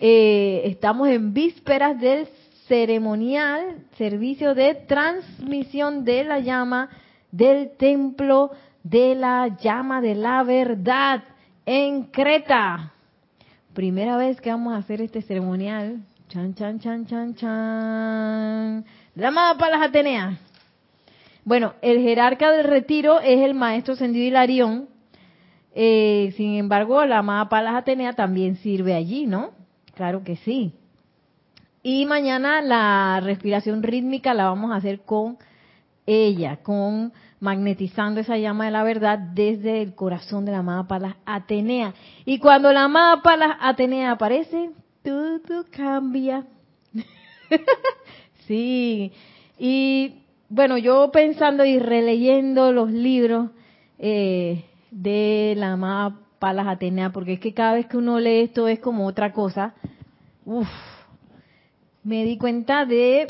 eh, estamos en vísperas del ceremonial servicio de transmisión de la llama del templo de la llama de la verdad en Creta. Primera vez que vamos a hacer este ceremonial. Chan, chan, chan, chan, chan. La amada Palas Atenea. Bueno, el jerarca del retiro es el maestro Sendido Hilarión. Eh, sin embargo, la amada Palas Atenea también sirve allí, ¿no? Claro que sí. Y mañana la respiración rítmica la vamos a hacer con ella, con magnetizando esa llama de la verdad desde el corazón de la amada Palas Atenea. Y cuando la amada Palas Atenea aparece, todo cambia. sí. Y bueno, yo pensando y releyendo los libros eh, de la amada Palas Atenea, porque es que cada vez que uno lee esto es como otra cosa. Uf, me di cuenta de,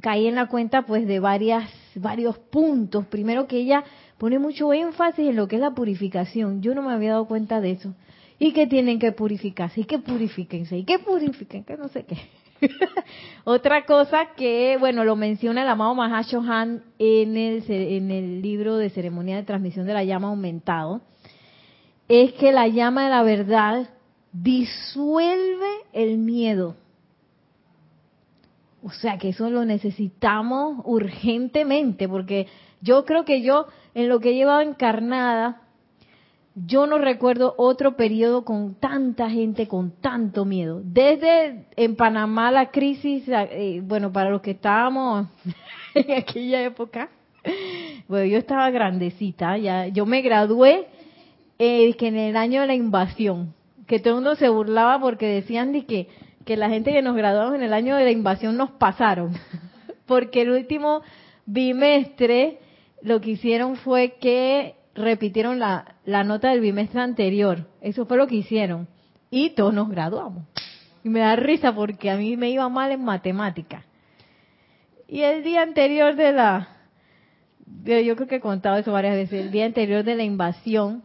caí en la cuenta pues de varias, varios puntos. Primero que ella pone mucho énfasis en lo que es la purificación. Yo no me había dado cuenta de eso. Y que tienen que purificarse, y que purifíquense, y que purifiquen, que no sé qué. Otra cosa que, bueno, lo menciona el amado Mahashohan en el, en el libro de ceremonia de transmisión de la llama aumentado, es que la llama de la verdad disuelve el miedo. O sea que eso lo necesitamos urgentemente, porque yo creo que yo, en lo que he llevado encarnada, yo no recuerdo otro periodo con tanta gente, con tanto miedo. Desde en Panamá la crisis, eh, bueno, para los que estábamos en aquella época, bueno, yo estaba grandecita, ya, yo me gradué eh, que en el año de la invasión, que todo el mundo se burlaba porque decían de que, que la gente que nos graduamos en el año de la invasión nos pasaron, porque el último bimestre lo que hicieron fue que repitieron la, la nota del bimestre anterior, eso fue lo que hicieron, y todos nos graduamos. Y me da risa porque a mí me iba mal en matemática. Y el día anterior de la, yo creo que he contado eso varias veces, el día anterior de la invasión,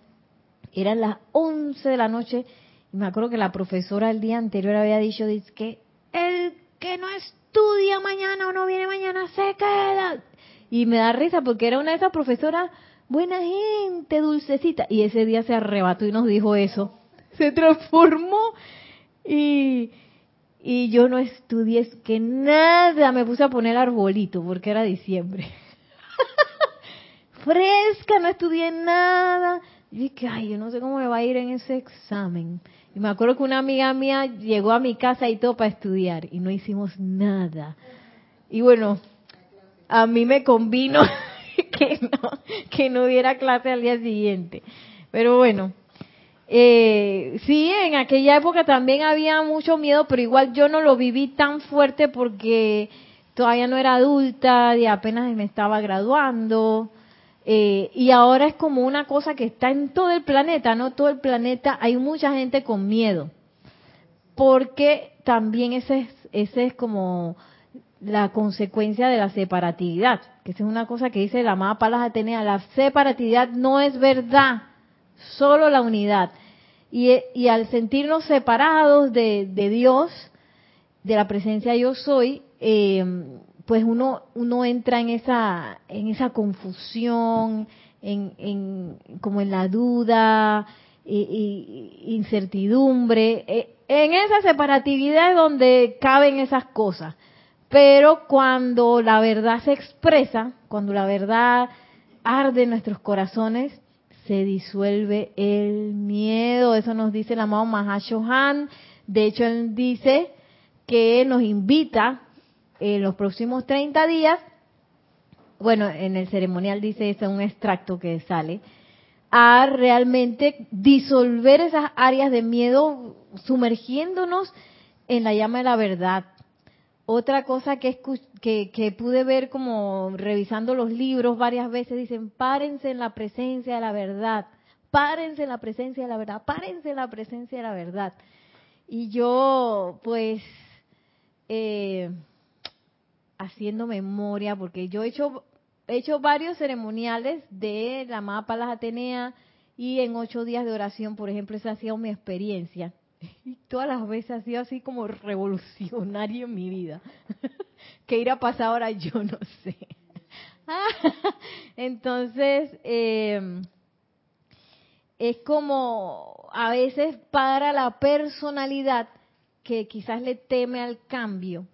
eran las 11 de la noche y me acuerdo que la profesora el día anterior había dicho que el que no estudia mañana o no viene mañana se queda. Y me da risa porque era una de esas profesoras buena gente, dulcecita. Y ese día se arrebató y nos dijo eso. Se transformó y, y yo no estudié que nada. Me puse a poner arbolito porque era diciembre. Fresca, no estudié nada. Y dije, ay, yo no sé cómo me va a ir en ese examen. Y me acuerdo que una amiga mía llegó a mi casa y todo para estudiar y no hicimos nada. Y bueno, a mí me convino que no, que no hubiera clase al día siguiente. Pero bueno, eh, sí, en aquella época también había mucho miedo, pero igual yo no lo viví tan fuerte porque todavía no era adulta y apenas me estaba graduando. Eh, y ahora es como una cosa que está en todo el planeta, ¿no? Todo el planeta, hay mucha gente con miedo. Porque también ese es, ese es como la consecuencia de la separatividad, que esa es una cosa que dice la amada Palas Atenea, la separatividad no es verdad, solo la unidad. Y, y al sentirnos separados de, de, Dios, de la presencia yo soy, eh, pues uno, uno entra en esa, en esa confusión, en, en como en la duda, incertidumbre. E, en esa separatividad es donde caben esas cosas. Pero cuando la verdad se expresa, cuando la verdad arde en nuestros corazones, se disuelve el miedo. Eso nos dice el amado Mahashohan. De hecho, él dice que nos invita en los próximos 30 días, bueno, en el ceremonial dice eso, un extracto que sale, a realmente disolver esas áreas de miedo, sumergiéndonos en la llama de la verdad. Otra cosa que, que, que pude ver como revisando los libros varias veces, dicen, párense en la presencia de la verdad, párense en la presencia de la verdad, párense en la presencia de la verdad. Y yo, pues, eh, haciendo memoria, porque yo he hecho, he hecho varios ceremoniales de la amada Palas Atenea y en ocho días de oración, por ejemplo, esa ha sido mi experiencia. Y todas las veces ha sido así como revolucionario en mi vida. ¿Qué irá a pasar ahora? Yo no sé. Entonces, eh, es como a veces para la personalidad que quizás le teme al cambio,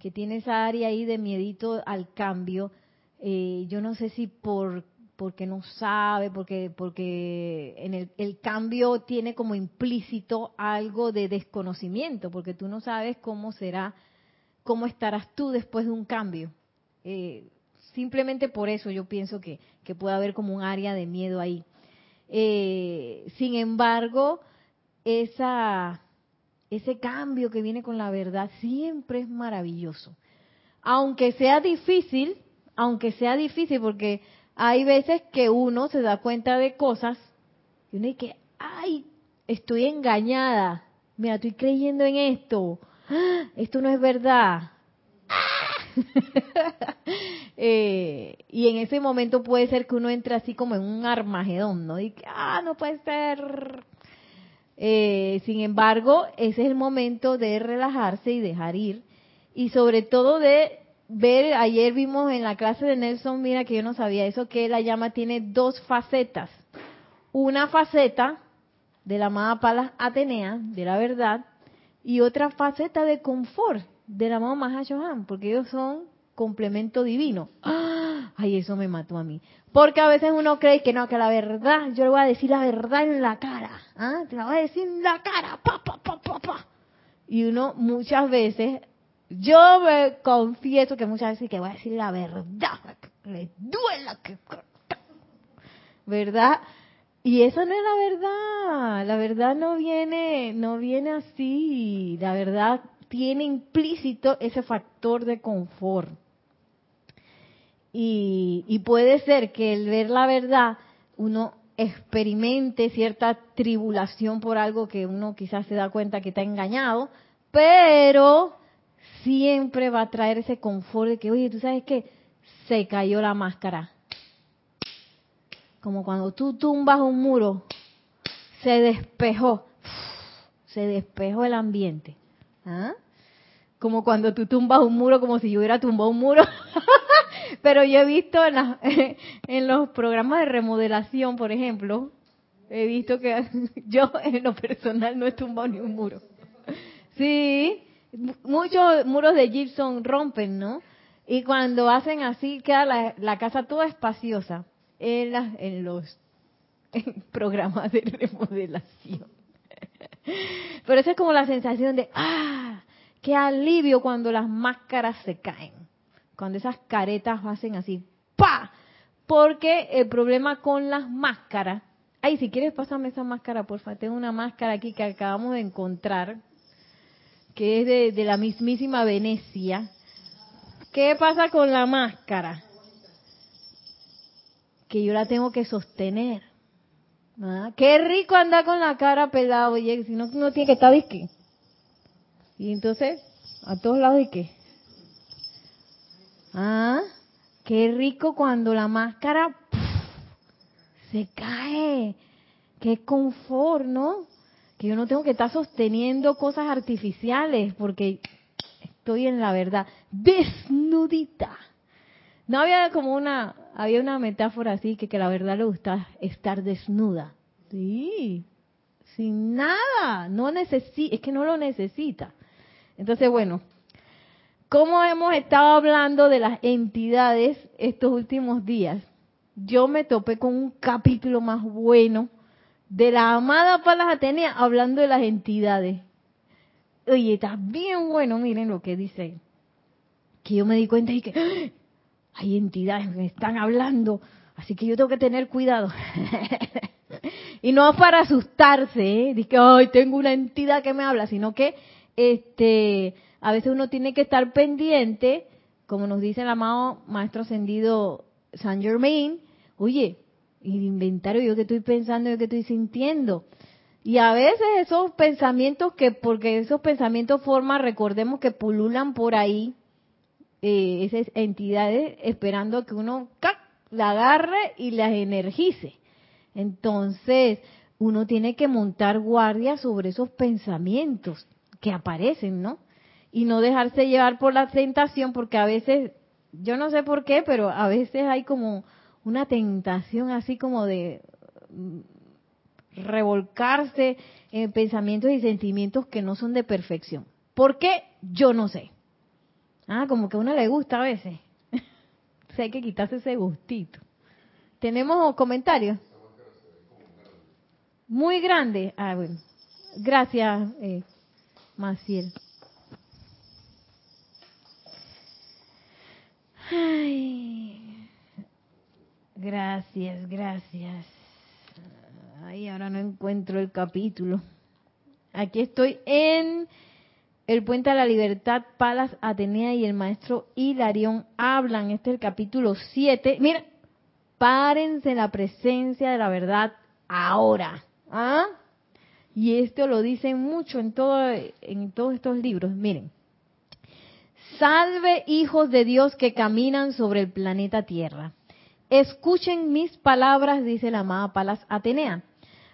que tiene esa área ahí de miedito al cambio, eh, yo no sé si por porque no sabe, porque porque en el, cambio tiene como implícito algo de desconocimiento, porque tú no sabes cómo será, cómo estarás tú después de un cambio. Eh, simplemente por eso yo pienso que, que puede haber como un área de miedo ahí. Eh, sin embargo, esa, ese cambio que viene con la verdad siempre es maravilloso. Aunque sea difícil, aunque sea difícil, porque hay veces que uno se da cuenta de cosas y uno dice, ay, estoy engañada, mira, estoy creyendo en esto, esto no es verdad. Eh, y en ese momento puede ser que uno entre así como en un armagedón, ¿no? Y que, ah, no puede ser. Eh, sin embargo, ese es el momento de relajarse y dejar ir. Y sobre todo de ver, ayer vimos en la clase de Nelson, mira que yo no sabía eso, que la llama tiene dos facetas. Una faceta de la amada Palas Atenea, de la verdad, y otra faceta de confort de la amado Mahashohan, porque ellos son complemento divino. Ay, eso me mató a mí. Porque a veces uno cree que no, que la verdad, yo le voy a decir la verdad en la cara. ¿ah? Te la voy a decir en la cara. Pa, pa, pa, pa, pa. Y uno muchas veces, yo me confieso que muchas veces que voy a decir la verdad, le duela que... ¿Verdad? Y eso no es la verdad. La verdad no viene, no viene así. La verdad tiene implícito ese factor de confort. Y, puede ser que el ver la verdad uno experimente cierta tribulación por algo que uno quizás se da cuenta que está engañado, pero siempre va a traer ese confort de que, oye, tú sabes que se cayó la máscara. Como cuando tú tumbas un muro, se despejó, se despejó el ambiente. ¿Ah? Como cuando tú tumbas un muro, como si yo hubiera tumbado un muro. Pero yo he visto en, los programas de remodelación, por ejemplo, he visto que yo en lo personal no he tumbado ni un muro. Sí, muchos muros de gypsum rompen, ¿no? Y cuando hacen así, queda la, casa toda espaciosa en, en los programas de remodelación. Pero esa es como la sensación de, ah, qué alivio cuando las máscaras se caen cuando esas caretas hacen así, ¡pa! Porque el problema con las máscaras, ay, si quieres pásame esa máscara, porfa, tengo una máscara aquí que acabamos de encontrar, que es de, la mismísima Venecia. ¿Qué pasa con la máscara? Que yo la tengo que sostener. ¿Ah? Qué rico andar con la cara pelada, oye, si no, no tiene que estar disque. Y entonces, a todos lados de qué? Ah, qué rico cuando la máscara se cae. Qué confort, ¿no? Que yo no tengo que estar sosteniendo cosas artificiales porque estoy en la verdad, desnudita. No había como una, había una metáfora así que que la verdad le gusta estar desnuda. Sí, sin nada, no necesita, es que no lo necesita. Entonces, bueno, como hemos estado hablando de las entidades estos últimos días, yo me topé con un capítulo más bueno de la amada Palas Atenea hablando de las entidades. Oye, está bien bueno, miren lo que dice. Que yo me di cuenta y que ¡ah! hay entidades que me están hablando, así que yo tengo que tener cuidado. y no para asustarse, ¿eh? de que, ay, tengo una entidad que me habla, sino que este, a veces uno tiene que estar pendiente, como nos dice el amado Maestro Ascendido San Germain, oye, el inventario, yo que estoy pensando, yo que estoy sintiendo. Y a veces esos pensamientos que, porque esos pensamientos forman, recordemos que pululan por ahí, eh, esas entidades esperando que uno la agarre y las energice. Entonces, uno tiene que montar guardia sobre esos pensamientos que aparecen, ¿no? Y no dejarse llevar por la tentación, porque a veces, yo no sé por qué, pero a veces hay como una tentación así como de mm, revolcarse en pensamientos y sentimientos que no son de perfección. ¿Por qué? Yo no sé. Ah, como que a uno le gusta a veces. o hay que quitarse ese gustito. ¿Tenemos comentarios? Muy grande. Ah, bueno. Gracias, eh, Maciel. Ay, gracias, gracias. Ay, ahora no encuentro el capítulo. Aquí estoy en el Puente a la Libertad, Palas Atenea y el maestro Hilarión hablan. Este es el capítulo 7. Mira, párense en la presencia de la verdad ahora. ¿Ah? Y esto lo dicen mucho en, todo, en todos estos libros. Miren. Salve hijos de Dios que caminan sobre el planeta Tierra. Escuchen mis palabras, dice la amada Palas Atenea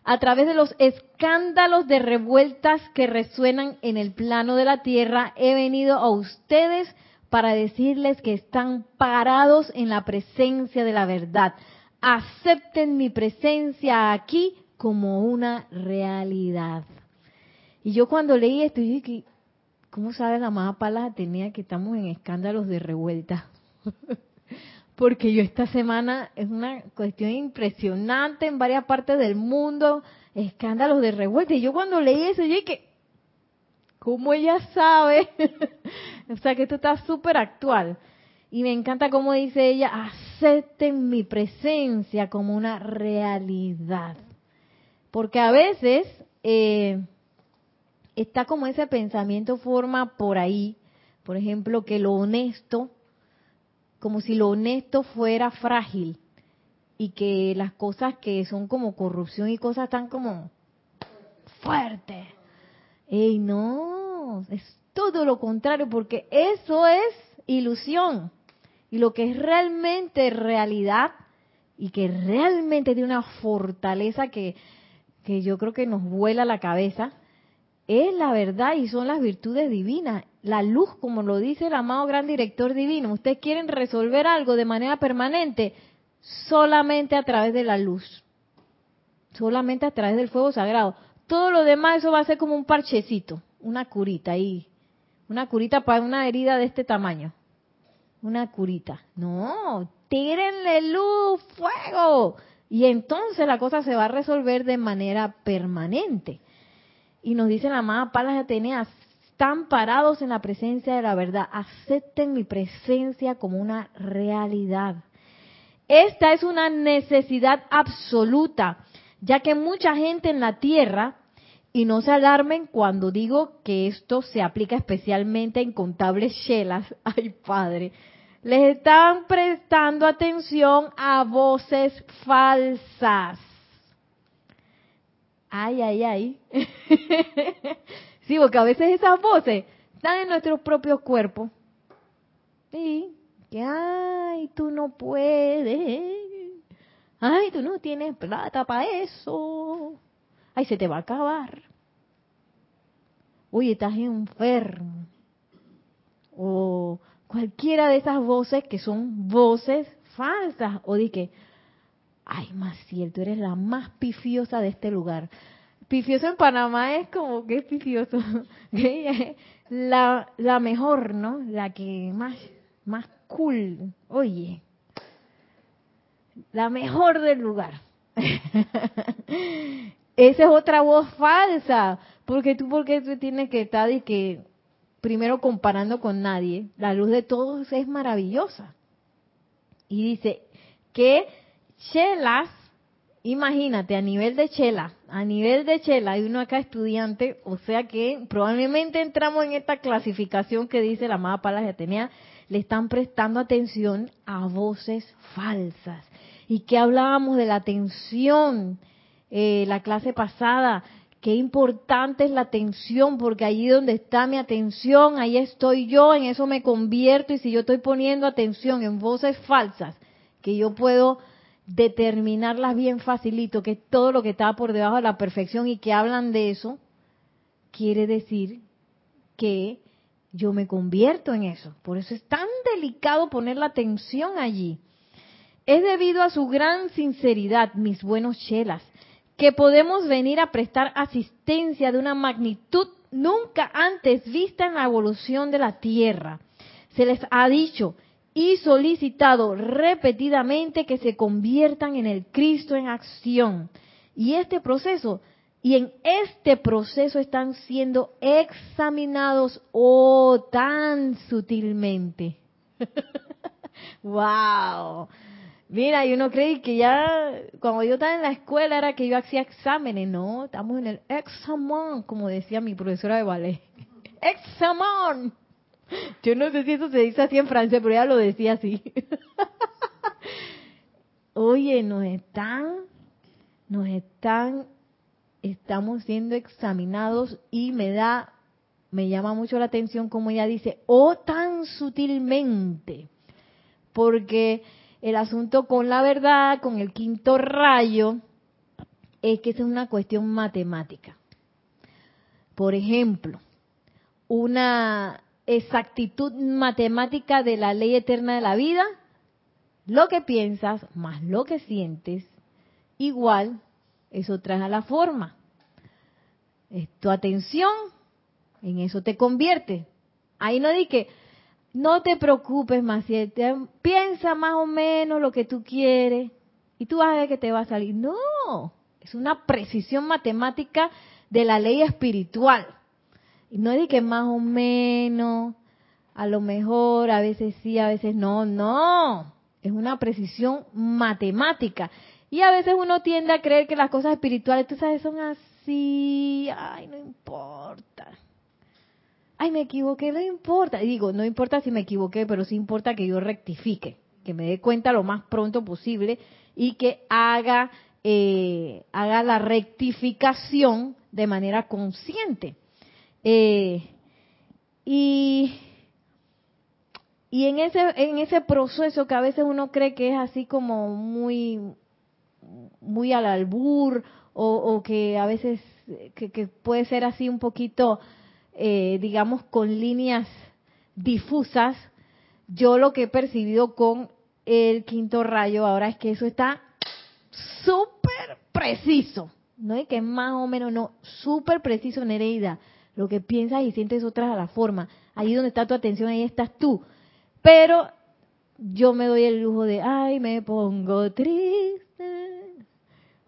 a través de los escándalos de revueltas que resuenan en el plano de la tierra, he venido a ustedes para decirles que están parados en la presencia de la verdad. Acepten mi presencia aquí como una realidad. Y yo cuando leí esto dije, ¿cómo sabe la amada Palas tenía que estamos en escándalos de revuelta? porque yo esta semana es una cuestión impresionante en varias partes del mundo, escándalos de revuelta. Y yo cuando leí eso, yo dije, ¿cómo ella sabe? o sea que esto está súper actual. Y me encanta cómo dice ella, acepten mi presencia como una realidad. Porque a veces eh, está como ese pensamiento forma por ahí, por ejemplo, que lo honesto como si lo honesto fuera frágil y que las cosas que son como corrupción y cosas tan como fuertes. Ey, no, es todo lo contrario, porque eso es ilusión. Y lo que es realmente realidad y que realmente tiene una fortaleza que, que yo creo que nos vuela la cabeza, es la verdad y son las virtudes divinas. La luz, como lo dice el amado gran director divino, ustedes quieren resolver algo de manera permanente solamente a través de la luz, solamente a través del fuego sagrado. Todo lo demás, eso va a ser como un parchecito, una curita ahí, una curita para una herida de este tamaño. Una curita. No, tírenle luz, fuego. Y entonces la cosa se va a resolver de manera permanente. Y nos dice la amada Palas de Atenea, están parados en la presencia de la verdad, acepten mi presencia como una realidad. Esta es una necesidad absoluta, ya que mucha gente en la tierra, y no se alarmen cuando digo que esto se aplica especialmente a incontables shelas, ay padre, les están prestando atención a voces falsas Ay, ay, ay. sí, porque a veces esas voces están en nuestros propios cuerpos. Sí, que, ay, tú no puedes. Ay, tú no tienes plata para eso. Ay, se te va a acabar. Oye, estás enfermo. O cualquiera de esas voces que son voces falsas. O de que, ay, más cierto, eres la más pifiosa de este lugar. Pifioso en Panamá es como que es pifioso. la, la mejor, ¿no? La que más, más cool. Oye, la mejor del lugar. Esa es otra voz falsa. Porque tú, porque tú tienes que estar y que, primero comparando con nadie, la luz de todos es maravillosa. Y dice que chelas imagínate, a nivel de chela, a nivel de chela, hay uno acá estudiante, o sea que probablemente entramos en esta clasificación que dice la amada Palas de Atenea, le están prestando atención a voces falsas. ¿Y que hablábamos de la atención? Eh, la clase pasada, qué importante es la atención, porque allí donde está mi atención, ahí estoy yo, en eso me convierto, y si yo estoy poniendo atención en voces falsas, que yo puedo determinarlas bien facilito, que todo lo que está por debajo de la perfección y que hablan de eso, quiere decir que yo me convierto en eso. Por eso es tan delicado poner la atención allí. Es debido a su gran sinceridad, mis buenos chelas, que podemos venir a prestar asistencia de una magnitud nunca antes vista en la evolución de la Tierra. Se les ha dicho y solicitado repetidamente que se conviertan en el Cristo en acción. Y este proceso, y en este proceso están siendo examinados oh tan sutilmente. wow. Mira, y uno cree que ya cuando yo estaba en la escuela era que yo hacía exámenes, no, estamos en el examen, como decía mi profesora de ballet. Examen. Yo no sé si eso se dice así en francés, pero ella lo decía así. Oye, nos están, nos están, estamos siendo examinados y me da, me llama mucho la atención como ella dice, oh tan sutilmente, porque el asunto con la verdad, con el quinto rayo, es que es una cuestión matemática. Por ejemplo, una exactitud matemática de la ley eterna de la vida, lo que piensas más lo que sientes, igual eso trae a la forma. Es tu atención, en eso te convierte. Ahí no di que no te preocupes más, piensa más o menos lo que tú quieres y tú vas a ver que te va a salir. No, es una precisión matemática de la ley espiritual. Y no es que más o menos, a lo mejor, a veces sí, a veces no, no. Es una precisión matemática. Y a veces uno tiende a creer que las cosas espirituales, tú sabes, son así. Ay, no importa. Ay, me equivoqué, no importa. Y digo, no importa si me equivoqué, pero sí importa que yo rectifique, que me dé cuenta lo más pronto posible y que haga, eh, haga la rectificación de manera consciente. Eh, y, y en ese, en ese proceso que a veces uno cree que es así como muy, muy al albur o, que a veces que, puede ser así un poquito, eh, digamos, con líneas difusas, yo lo que he percibido con el quinto rayo ahora es que eso está súper preciso, no es que más o menos, no, súper preciso, Nereida lo que piensas y sientes otra a la forma. Ahí donde está tu atención, ahí estás tú. Pero yo me doy el lujo de, ay, me pongo triste,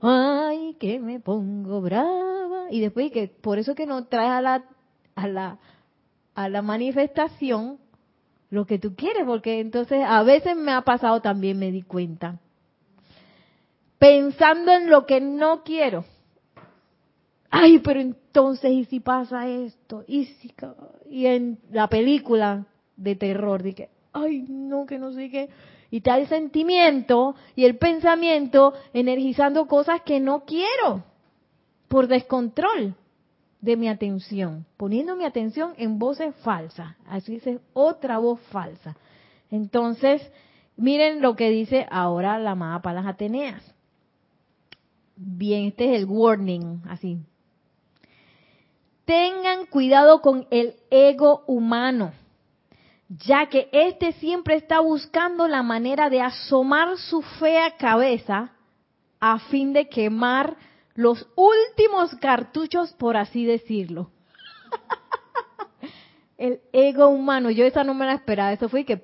ay, que me pongo brava. Y después que por eso que no traes a la, a la, a la manifestación lo que tú quieres, porque entonces a veces me ha pasado también, me di cuenta. Pensando en lo que no quiero ay, pero entonces, ¿y si pasa esto? ¿Y, si, y en la película de terror, dije, ay, no, que no sé qué. Y está el sentimiento y el pensamiento energizando cosas que no quiero por descontrol de mi atención, poniendo mi atención en voces falsas. Así dice otra voz falsa. Entonces, miren lo que dice ahora la amada Palas Ateneas. Bien, este es el warning, así, tengan cuidado con el ego humano, ya que éste siempre está buscando la manera de asomar su fea cabeza a fin de quemar los últimos cartuchos, por así decirlo. el ego humano, yo esa no me la esperaba, eso fue que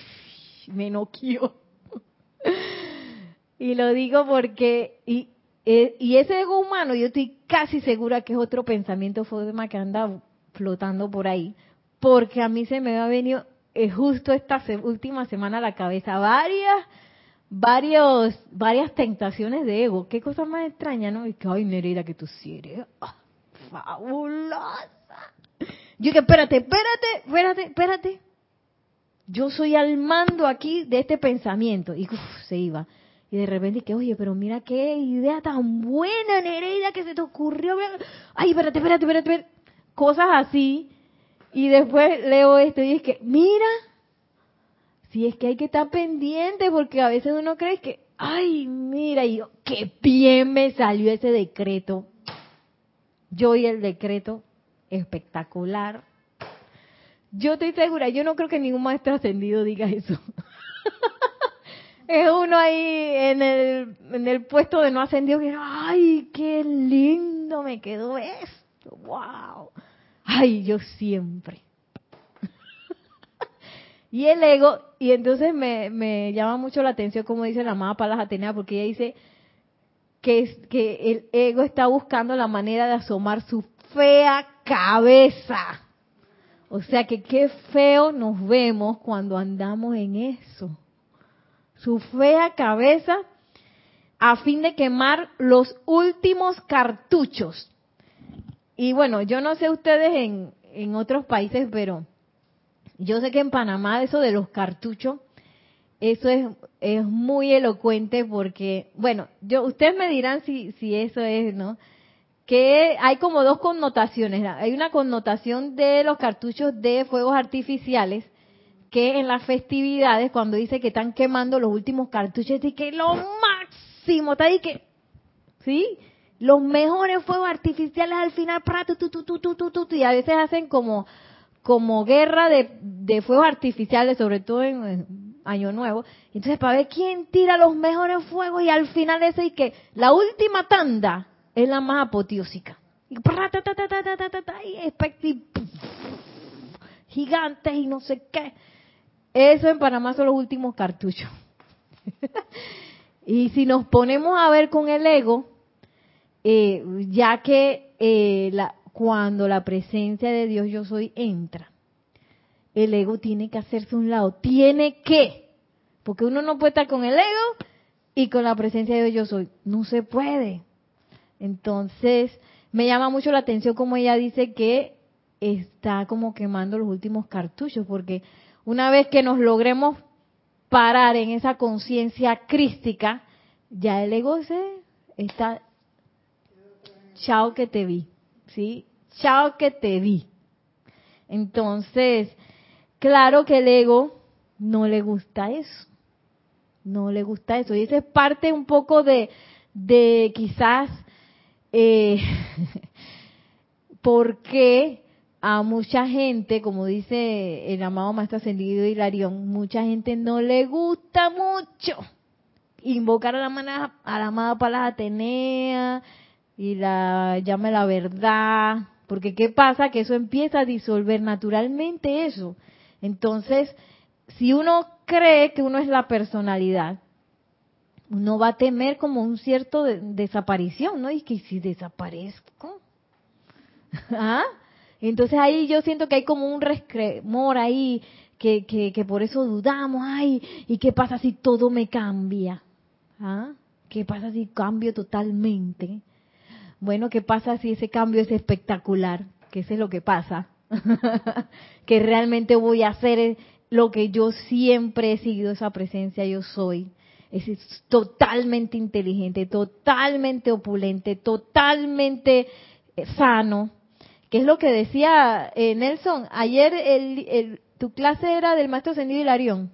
me noqueó. y lo digo porque, y, eh, y ese ego humano, yo estoy casi segura que es otro pensamiento forma que anda flotando por ahí, porque a mí se me ha venido eh, justo esta última semana a la cabeza varias, varios, varias tentaciones de ego. Qué cosa más extraña, ¿no? Y que, ay, Nereida, que tú sí eres ah, fabulosa. Yo que, espérate, espérate, espérate, espérate. Yo soy al mando aquí de este pensamiento. Y se iba. Y de repente que, oye, pero mira qué idea tan buena, Nereida, que se te ocurrió. Ay, espérate, espérate, espérate, espérate. Cosas así. Y después leo esto y es que, mira, si es que hay que estar pendiente porque a veces uno cree que, ay, mira, y yo, qué bien me salió ese decreto. Yo y el decreto, espectacular. Yo estoy segura, yo no creo que ningún maestro ascendido diga eso. es uno ahí en el, en el puesto de no ascendido que, ay, qué lindo me quedó esto, wow. Ay, yo siempre. Y el ego, y entonces me, me llama mucho la atención como dice la amada Palas Atenea, porque ella dice que, que el ego está buscando la manera de asomar su fea cabeza. O sea que qué feo nos vemos cuando andamos en eso. Su fea cabeza a fin de quemar los últimos cartuchos y bueno, yo no sé ustedes en, en otros países, pero yo sé que en Panamá eso de los cartuchos, eso es, es muy elocuente porque, bueno, yo ustedes me dirán si, si eso es, ¿no? Que hay como dos connotaciones. Hay una connotación de los cartuchos de fuegos artificiales, que en las festividades, cuando dice que están quemando los últimos cartuchos, y que lo máximo, está ahí que, ¿sí? los mejores fuegos artificiales al final, y a veces hacen como, como guerra de, fuegos artificiales, sobre todo en, Año Nuevo. Entonces, para ver quién tira los mejores fuegos y al final ese y que la última tanda es la más apoteósica. Y, gigantes y no sé qué. Eso en Panamá son los últimos cartuchos. y si nos ponemos a ver con el ego, eh, ya que eh, la, cuando la presencia de Dios yo soy entra, el ego tiene que hacerse un lado, tiene que, porque uno no puede estar con el ego y con la presencia de Dios yo soy, no se puede. Entonces, me llama mucho la atención como ella dice que está como quemando los últimos cartuchos, porque una vez que nos logremos parar en esa conciencia crística, ya el ego se está chao que te vi, ¿sí? Chao que te vi. Entonces, claro que el ego no le gusta eso, no le gusta eso. Y esa es parte un poco de, de quizás, eh, porque a mucha gente, como dice el amado Maestro Ascendido Hilarión, mucha gente no le gusta mucho invocar a la, a la amada Palas Atenea, y la llame la verdad, porque ¿qué pasa? Que eso empieza a disolver naturalmente eso. Entonces, si uno cree que uno es la personalidad, uno va a temer como un cierto desaparición, ¿no? Y que si desaparezco, ¿ah? Entonces ahí yo siento que hay como un resquemor ahí, que, que, que por eso dudamos, ay, ¿y qué pasa si todo me cambia? ¿Ah? ¿Qué pasa si cambio totalmente? Bueno, ¿qué pasa si ese cambio es espectacular? Que es lo que pasa. que realmente voy a hacer lo que yo siempre he seguido esa presencia, yo soy. Es totalmente inteligente, totalmente opulente, totalmente eh, sano. ¿Qué es lo que decía eh, Nelson? Ayer el, tu clase era del maestro Sendido Hilarión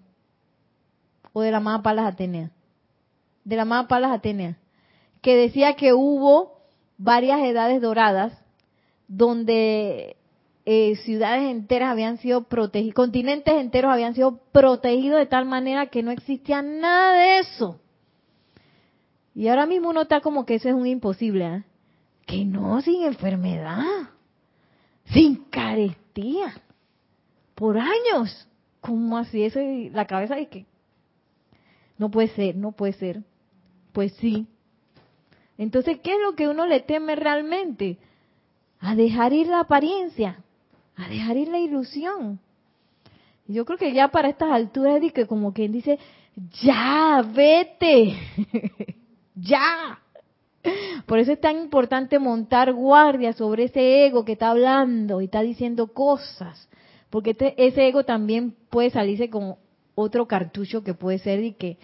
o de la amada Palas Atenea. De la amada Palas Atenea. Que decía que hubo varias edades doradas donde eh, ciudades enteras habían sido protegidas, continentes enteros habían sido protegidos de tal manera que no existía nada de eso. Y ahora mismo uno está como que eso es un imposible, ¿eh? que no sin enfermedad, sin carestía, por años. ¿Cómo así? Eso la cabeza de que no puede ser, no puede ser. Pues sí, entonces, ¿qué es lo que uno le teme realmente? A dejar ir la apariencia, a dejar ir la ilusión. Yo creo que ya para estas alturas, que como quien dice, ya, vete, ya. Por eso es tan importante montar guardia sobre ese ego que está hablando y está diciendo cosas, porque ese ego también puede salirse con otro cartucho que puede ser y que,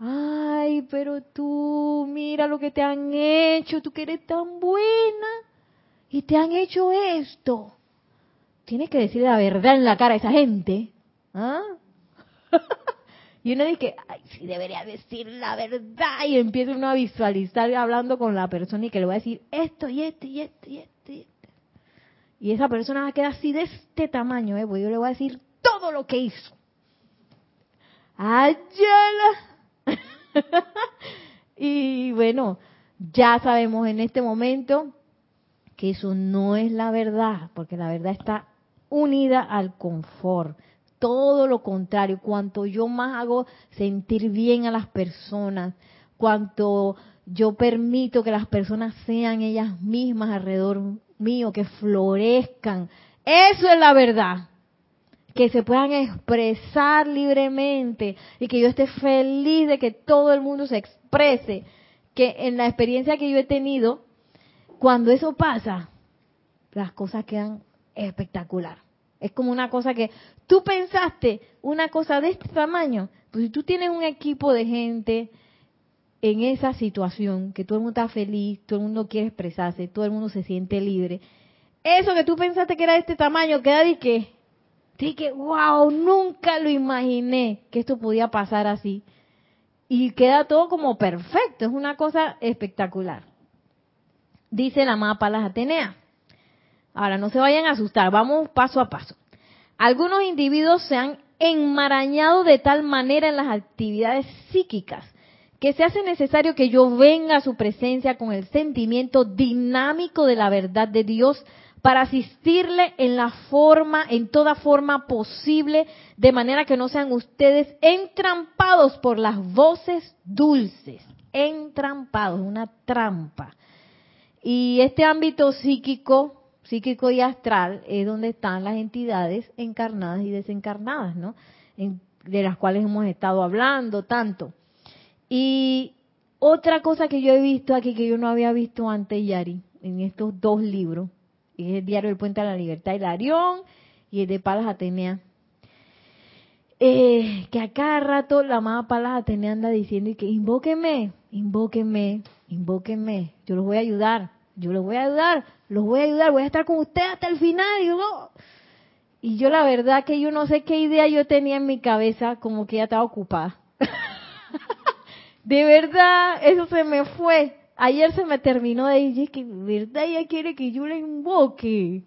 ay, pero tú, mira lo que te han hecho, tú que eres tan buena y te han hecho esto. Tienes que decir la verdad en la cara a esa gente. ¿Ah? y uno dice, ay, sí debería decir la verdad. Y empieza uno a visualizar hablando con la persona y que le va a decir esto y esto y esto y esto y esto. Y esa persona va a quedar así de este tamaño, ¿eh? Porque yo le voy a decir todo lo que hizo. ¡Ayala! y bueno, ya sabemos en este momento que eso no es la verdad, porque la verdad está unida al confort. Todo lo contrario, cuanto yo más hago sentir bien a las personas, cuanto yo permito que las personas sean ellas mismas alrededor mío, que florezcan, eso es la verdad que se puedan expresar libremente y que yo esté feliz de que todo el mundo se exprese, que en la experiencia que yo he tenido, cuando eso pasa, las cosas quedan espectacular. Es como una cosa que tú pensaste, una cosa de este tamaño, pues si tú tienes un equipo de gente en esa situación, que todo el mundo está feliz, todo el mundo quiere expresarse, todo el mundo se siente libre, eso que tú pensaste que era de este tamaño queda de que que, wow, nunca lo imaginé que esto podía pasar así. Y queda todo como perfecto, es una cosa espectacular. Dice la mapa las Atenea. Ahora, no se vayan a asustar, vamos paso a paso. Algunos individuos se han enmarañado de tal manera en las actividades psíquicas que se hace necesario que yo venga a su presencia con el sentimiento dinámico de la verdad de Dios para asistirle en la forma, en toda forma posible, de manera que no sean ustedes entrampados por las voces dulces, entrampados, una trampa. Y este ámbito psíquico, psíquico y astral es donde están las entidades encarnadas y desencarnadas, ¿no? de las cuales hemos estado hablando tanto. Y otra cosa que yo he visto aquí que yo no había visto antes, Yari, en estos dos libros, es el diario El Puente a la Libertad y Arión y el de Palas Atenea. Eh, que a cada rato la amada Palas Atenea anda diciendo y que invóqueme, invóqueme, invóqueme, yo los voy a ayudar, yo los voy a ayudar, los voy a ayudar, voy a estar con usted hasta el final. Y yo, y yo la verdad que yo no sé qué idea yo tenía en mi cabeza, como que ya estaba ocupada. de verdad, eso se me fue. Ayer se me terminó de decir que verdad ella quiere que yo la invoque.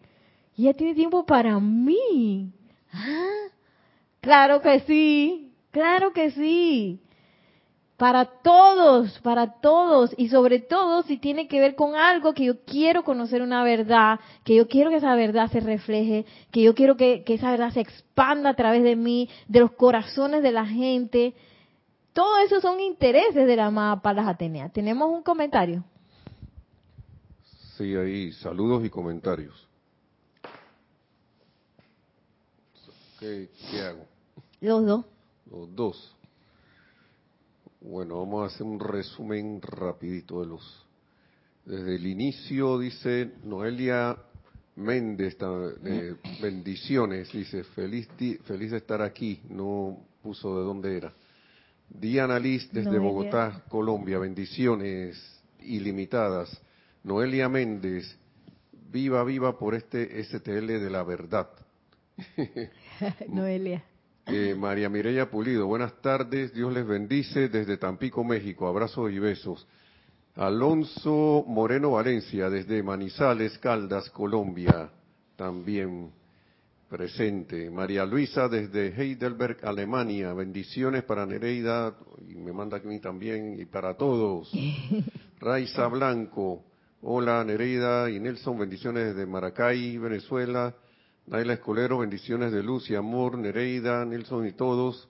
Y ella tiene tiempo para mí. ¿Ah? Claro que sí, claro que sí. Para todos, para todos. Y sobre todo si tiene que ver con algo que yo quiero conocer una verdad, que yo quiero que esa verdad se refleje, que yo quiero que, que esa verdad se expanda a través de mí, de los corazones de la gente todo eso son intereses de la amada Palas Atenea. ¿Tenemos un comentario? Sí, ahí saludos y comentarios. ¿Qué, hago? Los dos. Los dos. Bueno, vamos a hacer un resumen rapidito de los... Desde el inicio dice Noelia Méndez, eh, bendiciones, dice, feliz, feliz de estar aquí, no puso de dónde era. Diana Liz desde Bogotá, Colombia, bendiciones ilimitadas. Noelia Méndez, viva, viva por este STL de la verdad. Noelia. Eh, María Mireya Pulido, buenas tardes, Dios les bendice desde Tampico, México, abrazos y besos. Alonso Moreno Valencia, desde Manizales, Caldas, Colombia, también presente. María Luisa desde Heidelberg, Alemania. Bendiciones para Nereida y me manda a mí también y para todos. Raiza Blanco. Hola Nereida y Nelson. Bendiciones desde Maracay, Venezuela. Naila Escolero. Bendiciones de luz y amor. Nereida, Nelson y todos.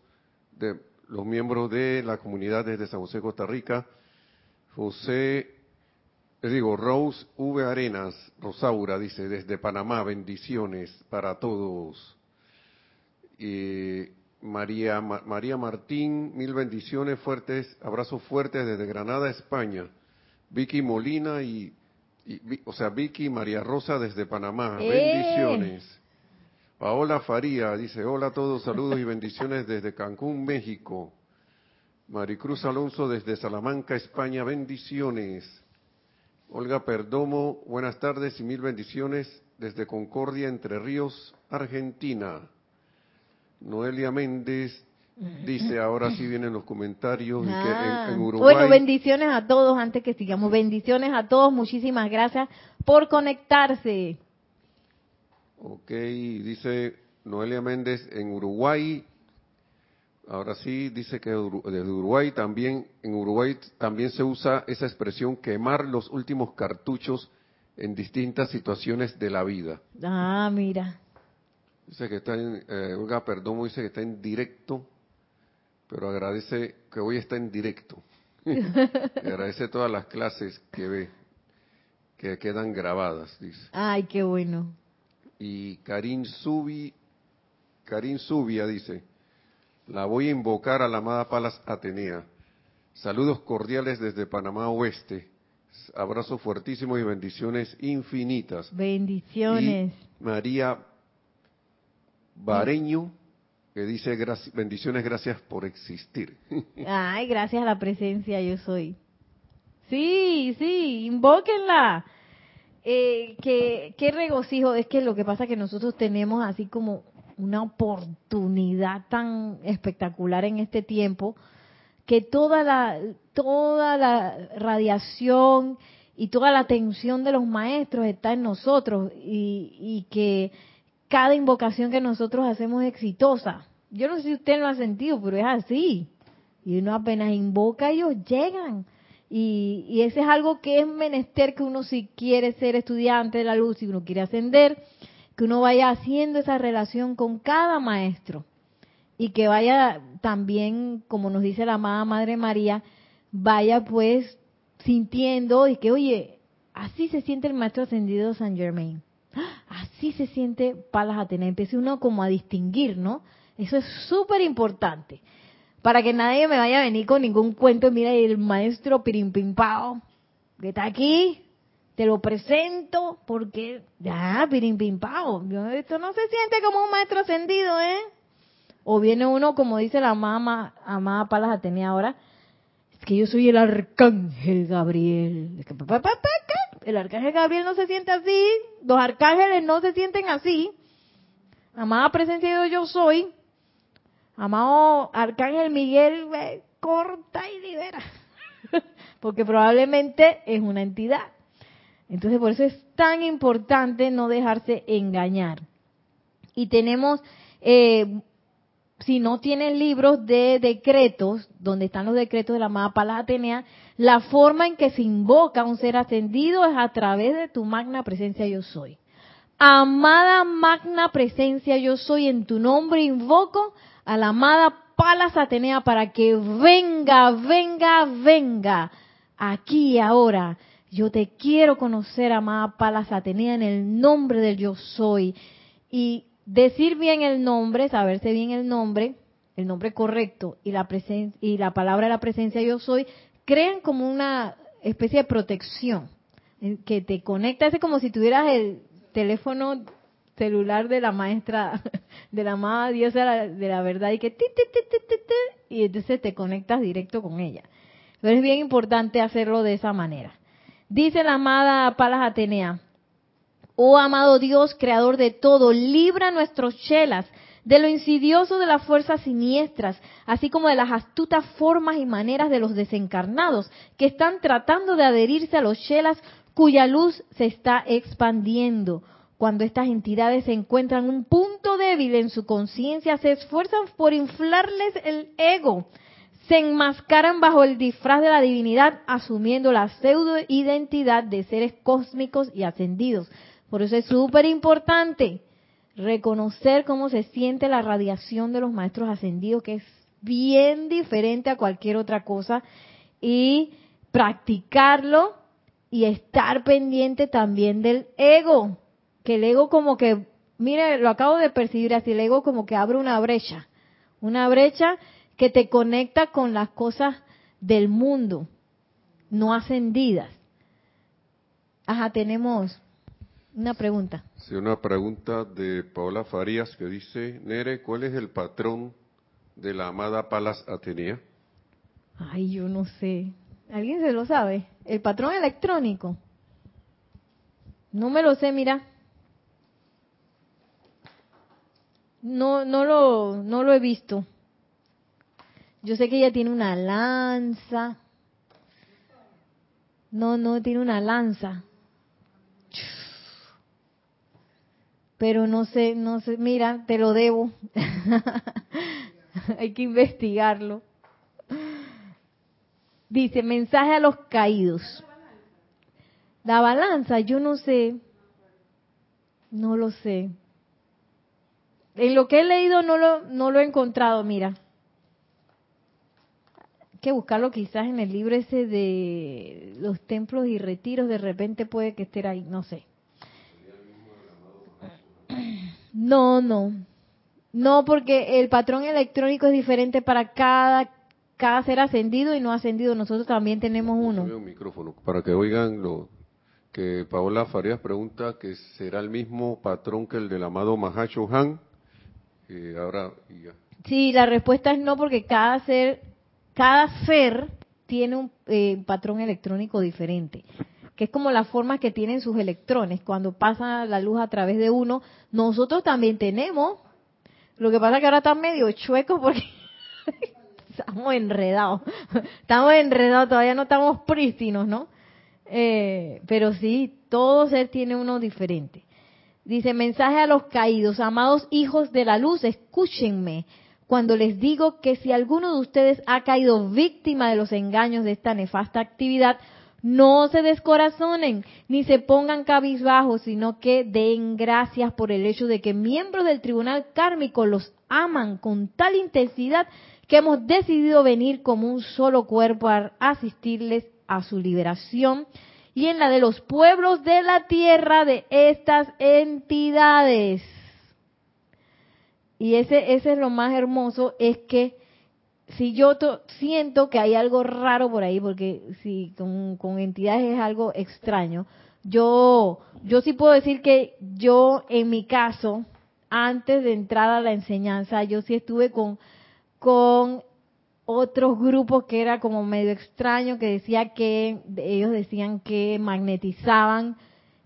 De los miembros de la comunidad desde San José, Costa Rica. José les digo, Rose V. Arenas, Rosaura, dice, desde Panamá, bendiciones para todos. María, María Martín, mil bendiciones fuertes, abrazos fuertes desde Granada, España. Vicky Molina y, o sea, Vicky María Rosa desde Panamá. ¡Eh! Bendiciones. Paola Faría dice, hola a todos, saludos y bendiciones desde Cancún, México. Maricruz Alonso desde Salamanca, España, bendiciones. Olga Perdomo, buenas tardes y mil bendiciones desde Concordia, Entre Ríos, Argentina. Noelia Méndez dice, ahora sí vienen los comentarios. en, ah. Uruguay, bueno, bendiciones a todos antes que sigamos. Bendiciones a todos, muchísimas gracias por conectarse. Ok, dice Noelia Méndez, en Uruguay Ahora sí, dice que desde Uruguay también, en Uruguay también se usa esa expresión quemar los últimos cartuchos en distintas situaciones de la vida. Ah, mira. Dice que está en, eh, Olga Perdomo dice que está en directo, pero agradece que hoy está en directo. agradece todas las clases que ve, que quedan grabadas, dice. Ay, qué bueno. Y Karin Subi, Karin Subia dice, la voy a invocar a la amada Palas Atenea. Saludos cordiales desde Panamá Oeste. Abrazos fuertísimos y bendiciones infinitas. Bendiciones. María Bareño, que dice bendiciones, gracias por existir. Ay, gracias a la presencia yo soy. Sí, sí, invóquenla. Eh, que, qué regocijo, es que lo que pasa es que nosotros tenemos así como una oportunidad tan espectacular en este tiempo que toda la toda la radiación y toda la atención de los maestros está en nosotros y, y que cada invocación que nosotros hacemos es exitosa. Yo no sé si usted lo ha sentido, pero es así. Y uno apenas invoca, ellos llegan. Y, y ese es algo que es menester que uno si quiere ser estudiante de la luz, si uno quiere ascender, que uno vaya haciendo esa relación con cada maestro y que vaya también, como nos dice la amada Madre María, vaya pues sintiendo y que, oye, así se siente el maestro ascendido San Germain, así se siente Palas Atenea, empiece uno como a distinguir, ¿no? Eso es súper importante. Para que nadie me vaya a venir con ningún cuento, mira, el maestro Pirimpimpao, que está aquí, te lo presento porque ya, pirimpimpao, esto no se siente como un maestro ascendido, ¿eh? O viene uno, como dice la mamá, amada Palas Atenea ahora, es que yo soy el arcángel Gabriel. El arcángel Gabriel no se siente así, los arcángeles no se sienten así. Amada presencia de yo soy, amado arcángel Miguel, corta y libera. Porque probablemente es una entidad. Entonces, por eso es tan importante no dejarse engañar. Y tenemos, eh, si no tienes libros de decretos, donde están los decretos de la amada Palas Atenea, la forma en que se invoca un ser ascendido es a través de tu magna presencia yo soy. Amada magna presencia yo soy, en tu nombre invoco a la amada Palas Atenea para que venga, venga, venga, aquí y ahora yo te quiero conocer, amada Palas Atenea, en el nombre del yo soy. Y decir bien el nombre, saberse bien el nombre, el nombre correcto y la, y la palabra de la presencia yo soy, crean como una especie de protección que te conecta. Es como si tuvieras el teléfono celular de la maestra, de la amada diosa de la verdad y que y entonces te conectas directo con ella. Pero es bien importante hacerlo de esa manera. Dice la amada Palas Atenea, oh amado Dios, creador de todo, libra nuestros chelas de lo insidioso de las fuerzas siniestras, así como de las astutas formas y maneras de los desencarnados que están tratando de adherirse a los chelas cuya luz se está expandiendo. Cuando estas entidades se encuentran un punto débil en su conciencia, se esfuerzan por inflarles el ego, se enmascaran bajo el disfraz de la divinidad, asumiendo la pseudo identidad de seres cósmicos y ascendidos. Por eso es súper importante reconocer cómo se siente la radiación de los maestros ascendidos, que es bien diferente a cualquier otra cosa, y practicarlo y estar pendiente también del ego, que el ego como que, mire, lo acabo de percibir así, el ego como que abre una brecha una brecha que te conecta con las cosas del mundo, no ascendidas. Ajá, tenemos una pregunta. Sí, una pregunta de Paola Farías que dice, Nere, ¿cuál es el patrón de la amada Palas Atenea? Ay, yo no sé. ¿Alguien se lo sabe? El patrón electrónico. No me lo sé, mira. No, no lo, no lo he visto. Yo sé que ella tiene una lanza. No, no, tiene una lanza. Pero no sé, no sé, mira, te lo debo. Hay que investigarlo. Dice, mensaje a los caídos. La balanza, yo no sé. No lo sé. En lo que he leído no lo, no lo he encontrado, mira. Que buscarlo quizás en el libro ese de los templos y retiros, de repente puede que esté ahí, no sé. No, no. No, porque el patrón electrónico es diferente para cada, cada ser ascendido y no ascendido. Nosotros también tenemos uno. Un micrófono para que oigan lo que Paola Farías pregunta que será el mismo patrón que el del amado Mahacho Han. ahora Sí, la respuesta es no porque cada ser, cada ser tiene un eh, patrón electrónico diferente que es como la forma que tienen sus electrones. Cuando pasa la luz a través de uno, nosotros también tenemos. Lo que pasa es que ahora están medio chuecos porque estamos enredados. Estamos enredados, todavía no estamos prístinos, ¿no? Eh, pero sí, todo ser tiene uno diferente. Dice, mensaje a los caídos, amados hijos de la luz, escúchenme cuando les digo que si alguno de ustedes ha caído víctima de los engaños de esta nefasta actividad, no se descorazonen ni se pongan cabizbajos, sino que den gracias por el hecho de que miembros del tribunal kármico los aman con tal intensidad que hemos decidido venir como un solo cuerpo a asistirles a su liberación y en la de los pueblos de la tierra de estas entidades. Y ese, ese es lo más hermoso, es que si yo siento que hay algo raro por ahí, porque si con, entidades es algo extraño, yo, yo sí puedo decir que yo, en mi caso, antes de entrar a la enseñanza, yo sí estuve con, con otros grupos que era como medio extraño, que decía que ellos decían que magnetizaban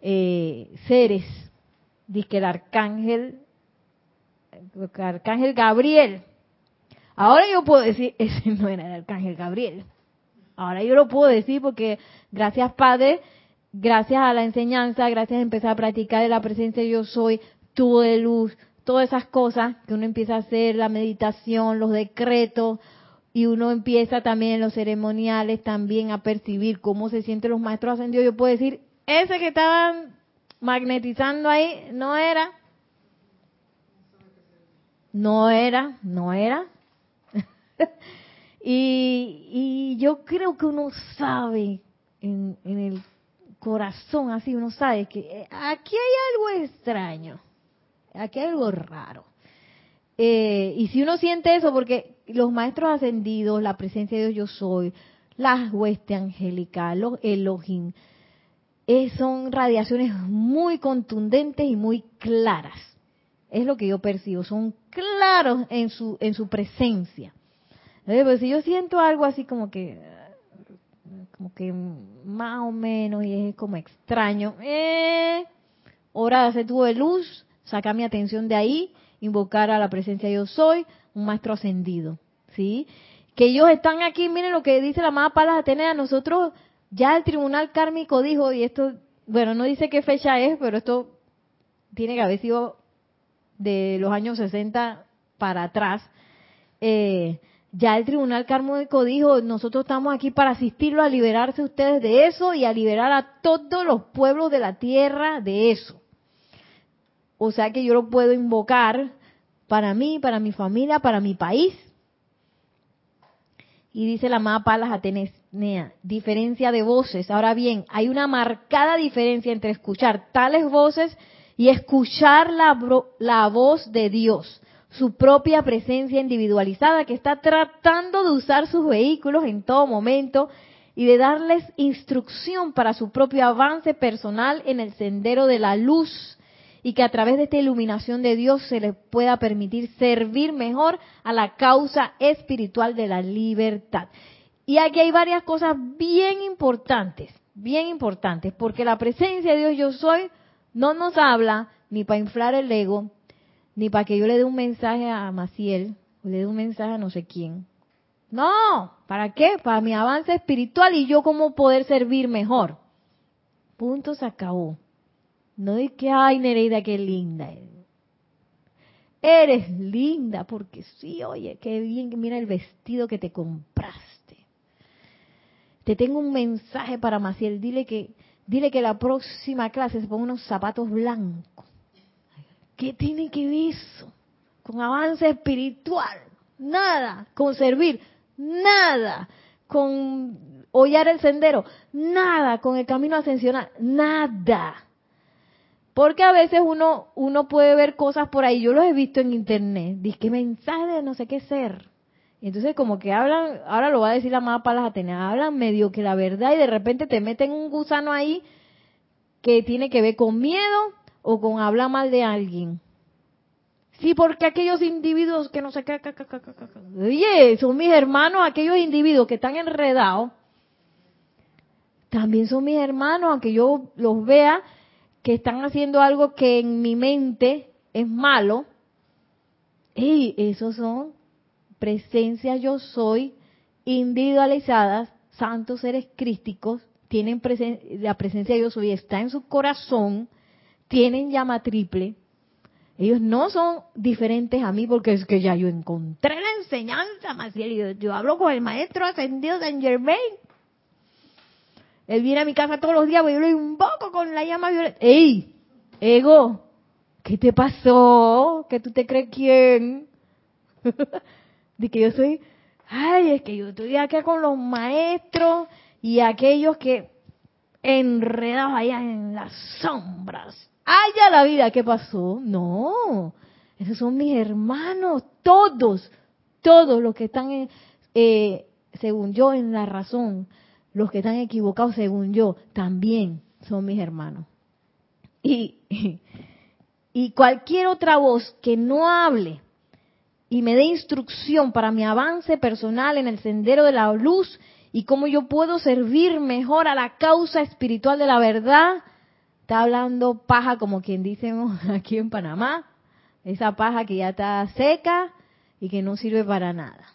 eh, seres, dice que el arcángel, el arcángel Gabriel, Ahora yo puedo decir, ese no era el arcángel Gabriel. Ahora yo lo puedo decir porque gracias Padre, gracias a la enseñanza, gracias a empezar a practicar de la presencia yo soy, tubo de luz, todas esas cosas que uno empieza a hacer, la meditación, los decretos, y uno empieza también en los ceremoniales también a percibir cómo se sienten los maestros ascendidos. Yo puedo decir, ese que estaban magnetizando ahí no era, no era, no era, y, yo creo que uno sabe en, el corazón, así uno sabe que eh, aquí hay algo extraño, aquí hay algo raro. Eh, y si uno siente eso, porque los maestros ascendidos, la presencia de Dios yo soy, las huestes angélicas, los Elohim, eh, son radiaciones muy contundentes y muy claras. Es lo que yo percibo, son claros en su, en su presencia. Pues si yo siento algo así como que, como que más o menos y es como extraño, eh, hora de hacer tubo de luz, sacar mi atención de ahí, invocar a la presencia yo soy, un maestro ascendido, ¿sí? Que ellos están aquí, miren lo que dice la amada Palas Atenea, nosotros, ya el tribunal kármico dijo, y esto, bueno, no dice qué fecha es, pero esto tiene que haber sido de los años 60 para atrás, eh, ya el Tribunal Kármico dijo, nosotros estamos aquí para asistirlo a liberarse ustedes de eso y a liberar a todos los pueblos de la tierra de eso. O sea que yo lo puedo invocar para mí, para mi familia, para mi país. Y dice la amada Palas Atenea, diferencia de voces. Ahora bien, hay una marcada diferencia entre escuchar tales voces y escuchar la, la voz de Dios su propia presencia individualizada que está tratando de usar sus vehículos en todo momento y de darles instrucción para su propio avance personal en el sendero de la luz y que a través de esta iluminación de Dios se les pueda permitir servir mejor a la causa espiritual de la libertad. Y aquí hay varias cosas bien importantes, bien importantes, porque la presencia de Dios yo soy no nos habla ni para inflar el ego, ni para que yo le dé un mensaje a Maciel, o le dé un mensaje a no sé quién. No, ¿para qué? Para mi avance espiritual y yo cómo poder servir mejor. Punto se acabó. No de que, ay, Nereida, qué linda eres. Eres linda porque sí, oye, qué bien, mira el vestido que te compraste. Te tengo un mensaje para Maciel, dile que Dile que la próxima clase se ponga unos zapatos blancos. ¿Qué tiene que ver eso? Con avance espiritual. Nada. Con servir. Nada. Con hollar el sendero. Nada. Con el camino ascensional. Nada. Porque a veces uno, uno puede ver cosas por ahí. Yo los he visto en internet. Dice que mensaje de no sé qué ser. Entonces como que hablan, ahora lo va a decir la amada Palas Atenea, hablan medio que la verdad y de repente te meten un gusano ahí que tiene que ver con miedo o con hablar mal de alguien. Sí, porque aquellos individuos que no qué, oye, son mis hermanos, aquellos individuos que están enredados, también son mis hermanos, aunque yo los vea que están haciendo algo que en mi mente es malo. Y esos son presencia yo soy, individualizadas, santos seres crísticos, tienen la presencia yo soy, está en su corazón, tienen llama triple. Ellos no son diferentes a mí porque es que ya yo encontré la enseñanza, Maciel, yo, hablo con el maestro ascendido Saint Germain. Él viene a mi casa todos los días, yo lo invoco con la llama violeta. ¡Ey! Ego, ¿qué te pasó? ¿Que tú te crees quién? de que yo soy, ay, es que yo estoy acá con los maestros y aquellos que enredados allá en las sombras. ¡Ay, la vida! ¿Qué pasó? No, esos son mis hermanos, todos, todos los que están, eh, según yo, en la razón, los que están equivocados, según yo, también son mis hermanos. Y, y cualquier otra voz que no hable y me dé instrucción para mi avance personal en el sendero de la luz y cómo yo puedo servir mejor a la causa espiritual de la verdad. Está hablando paja como quien dice aquí en Panamá, esa paja que ya está seca y que no sirve para nada.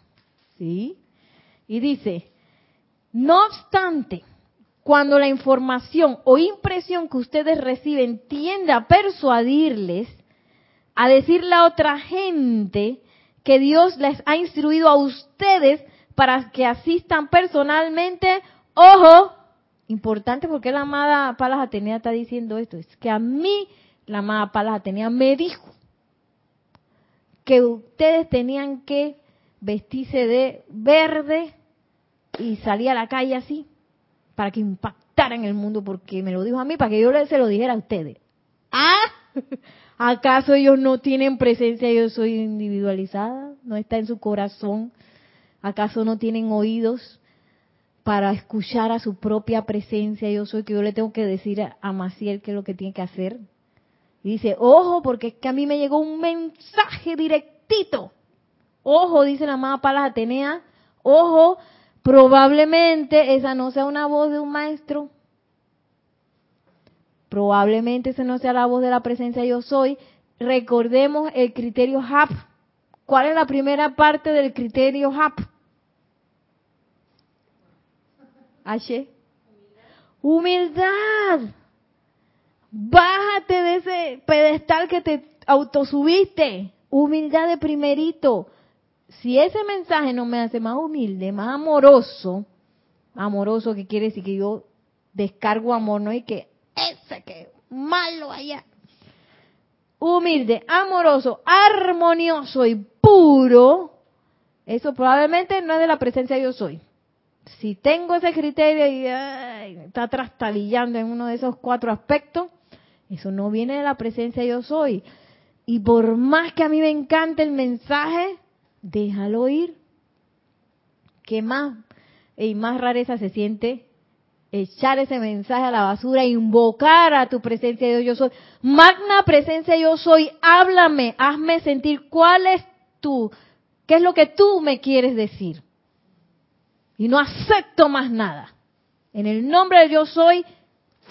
¿Sí? Y dice, no obstante, cuando la información o impresión que ustedes reciben tiende a persuadirles a decirle a otra gente que Dios les ha instruido a ustedes para que asistan personalmente. Ojo, importante porque la amada Palas Atenea está diciendo esto, es que a mí la amada Palas Atenea me dijo que ustedes tenían que vestirse de verde y salir a la calle así para que impactaran el mundo porque me lo dijo a mí para que yo se lo dijera a ustedes. Ah, ¿Acaso ellos no tienen presencia? Yo soy individualizada, no está en su corazón. ¿Acaso no tienen oídos para escuchar a su propia presencia? Yo soy que yo le tengo que decir a Maciel qué es lo que tiene que hacer. Y dice, ojo, porque es que a mí me llegó un mensaje directito. Ojo, dice la amada Palas Atenea, ojo, probablemente esa no sea una voz de un maestro, Probablemente esa no sea la voz de la presencia yo soy. Recordemos el criterio HAP. ¿Cuál es la primera parte del criterio HAP? H. Humildad. Bájate de ese pedestal que te autosubiste. Humildad de primerito. Si ese mensaje no me hace más humilde, más amoroso, amoroso que quiere decir que yo descargo amor, no y que ese que malo allá. Humilde, amoroso, armonioso y puro, eso probablemente no es de la presencia de yo soy. Si tengo ese criterio y está trastabillando en uno de esos cuatro aspectos, eso no viene de la presencia yo soy. Y por más que a mí me encante el mensaje, déjalo ir. ¿Qué más? Y más rareza se siente echar ese mensaje a la basura, invocar a tu presencia de Dios yo soy. Magna presencia yo soy, háblame, hazme sentir cuál es tú, qué es lo que tú me quieres decir. Y no acepto más nada. En el nombre de yo soy,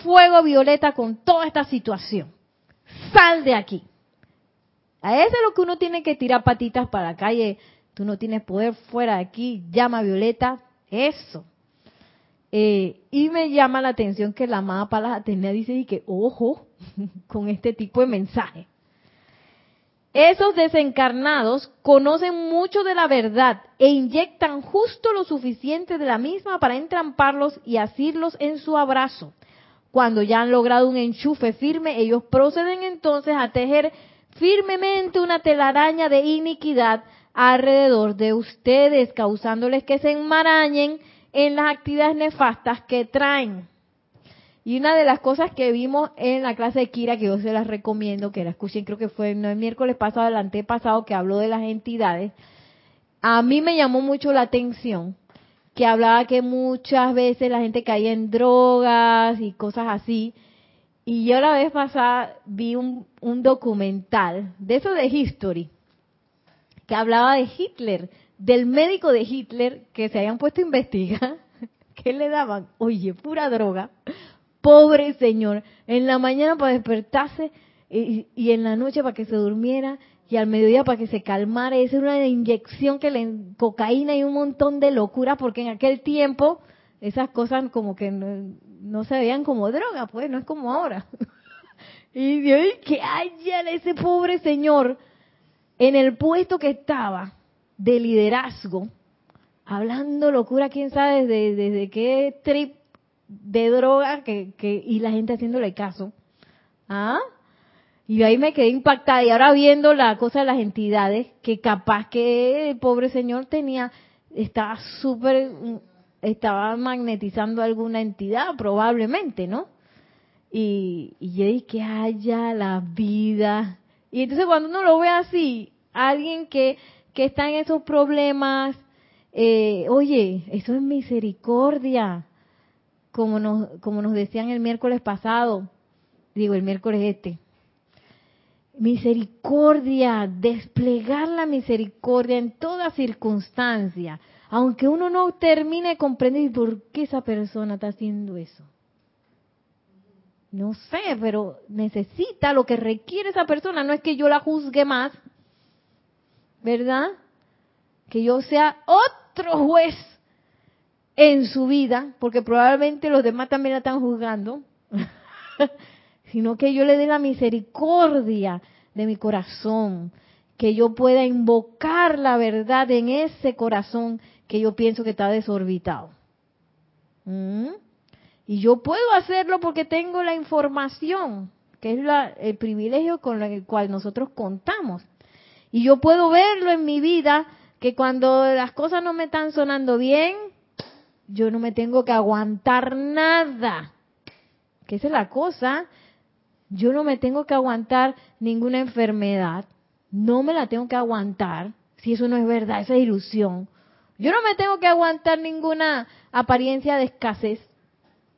fuego violeta con toda esta situación. Sal de aquí. A eso es lo que uno tiene que tirar patitas para la calle. Tú no tienes poder fuera de aquí. Llama violeta. Eso. Eh, y me llama la atención que la amada Palas Atenea dice y que, ojo, con este tipo de mensaje. Esos desencarnados conocen mucho de la verdad e inyectan justo lo suficiente de la misma para entramparlos y asirlos en su abrazo. Cuando ya han logrado un enchufe firme, ellos proceden entonces a tejer firmemente una telaraña de iniquidad alrededor de ustedes, causándoles que se enmarañen en las actividades nefastas que traen. Y una de las cosas que vimos en la clase de Kira, que yo se las recomiendo, que la escuchen, creo que fue el miércoles pasado, el antepasado, que habló de las entidades, a mí me llamó mucho la atención que hablaba que muchas veces la gente caía en drogas y cosas así. Y yo la vez pasada vi un, un documental de eso de History, que hablaba de Hitler, del médico de Hitler que se habían puesto a investigar, que le daban, oye, pura droga, pobre señor, en la mañana para despertarse y, en la noche para que se durmiera y al mediodía para que se calmara. Esa era una inyección que le cocaína y un montón de locura porque en aquel tiempo esas cosas como que no, se veían como droga, pues no es como ahora. y Dios, que haya ese pobre señor en el puesto que estaba de liderazgo, hablando locura, quién sabe desde, qué trip de droga que, que, y la gente haciéndole caso. ¿Ah? Y ahí me quedé impactada. Y ahora viendo la cosa de las entidades, que capaz que el pobre señor tenía, estaba súper, estaba magnetizando alguna entidad, probablemente, ¿no? Y, y yo dije que haya la vida. Y entonces cuando uno lo ve así, alguien que que está en esos problemas, eh, oye, eso es misericordia, como nos, como nos decían el miércoles pasado, digo el miércoles este. Misericordia, desplegar la misericordia en toda circunstancia, aunque uno no termine de comprender por qué esa persona está haciendo eso. No sé, pero necesita lo que requiere esa persona. No es que yo la juzgue más, ¿verdad? Que yo sea otro juez en su vida, porque probablemente los demás también la están juzgando, sino que yo le dé la misericordia de mi corazón, que yo pueda invocar la verdad en ese corazón que yo pienso que está desorbitado. ¿Mm? Y yo puedo hacerlo porque tengo la información, que es el privilegio con el cual nosotros contamos. Y yo puedo verlo en mi vida que cuando las cosas no me están sonando bien, yo no me tengo que aguantar nada. Que esa es la cosa. Yo no me tengo que aguantar ninguna enfermedad. No me la tengo que aguantar. Si eso no es verdad, esa es ilusión. Yo no me tengo que aguantar ninguna apariencia de escasez.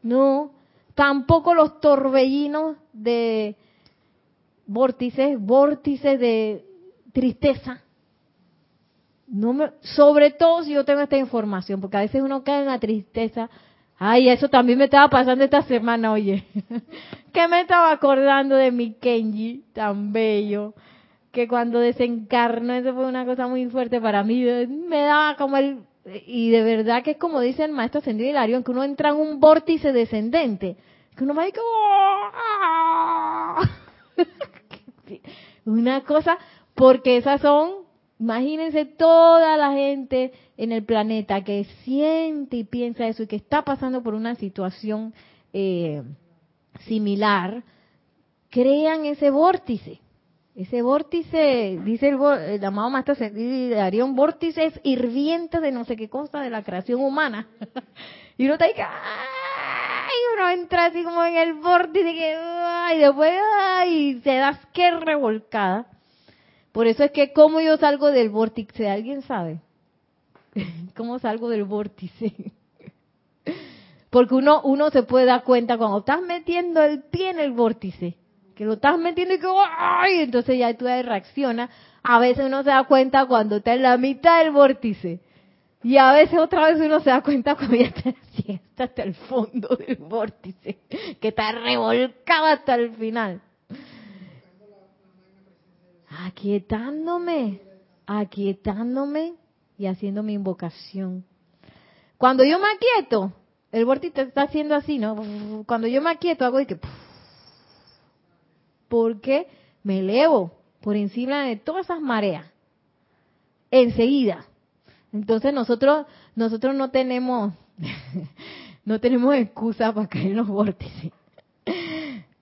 No. Tampoco los torbellinos de vórtices, vórtices de tristeza. No me, sobre todo si yo tengo esta información, porque a veces uno cae en la tristeza. Ay, eso también me estaba pasando esta semana, oye. que me estaba acordando de mi Kenji, tan bello, que cuando desencarnó, eso fue una cosa muy fuerte para mí. Me daba como el. Y de verdad que es como dice el maestro ascendido Hilario, que uno entra en un vórtice descendente. Que uno va ahí como. ¡ah! una cosa porque esas son, imagínense toda la gente en el planeta que siente y piensa eso y que está pasando por una situación eh, similar, crean ese vórtice. Ese vórtice, dice el, el amado Maestro daría un vórtice hirviente de no sé qué cosa de la creación humana. y uno está ahí, ¡ay! uno entra así como en el vórtice, que, después, ¡ay! se da que revolcada Por eso es que, ¿cómo yo salgo del vórtice? ¿Alguien sabe? ¿Cómo salgo del vórtice? Porque uno, uno se puede dar cuenta cuando estás metiendo el pie en el vórtice, que lo estás metiendo y que ¡ay! entonces ya tú reaccionas. A veces uno se da cuenta cuando está en la mitad del vórtice. Y a veces otra vez uno se da cuenta cuando ya está, hasta el fondo del vórtice, que está revolcado hasta el final. Aquietándome, aquietándome y haciendo mi invocación. Cuando yo me aquieto, el vórtice está haciendo así, ¿no? Cuando yo me aquieto hago y que... Porque me elevo por encima de todas esas mareas. Enseguida. Entonces nosotros, nosotros no tenemos, no tenemos excusa para caer en los vórtices.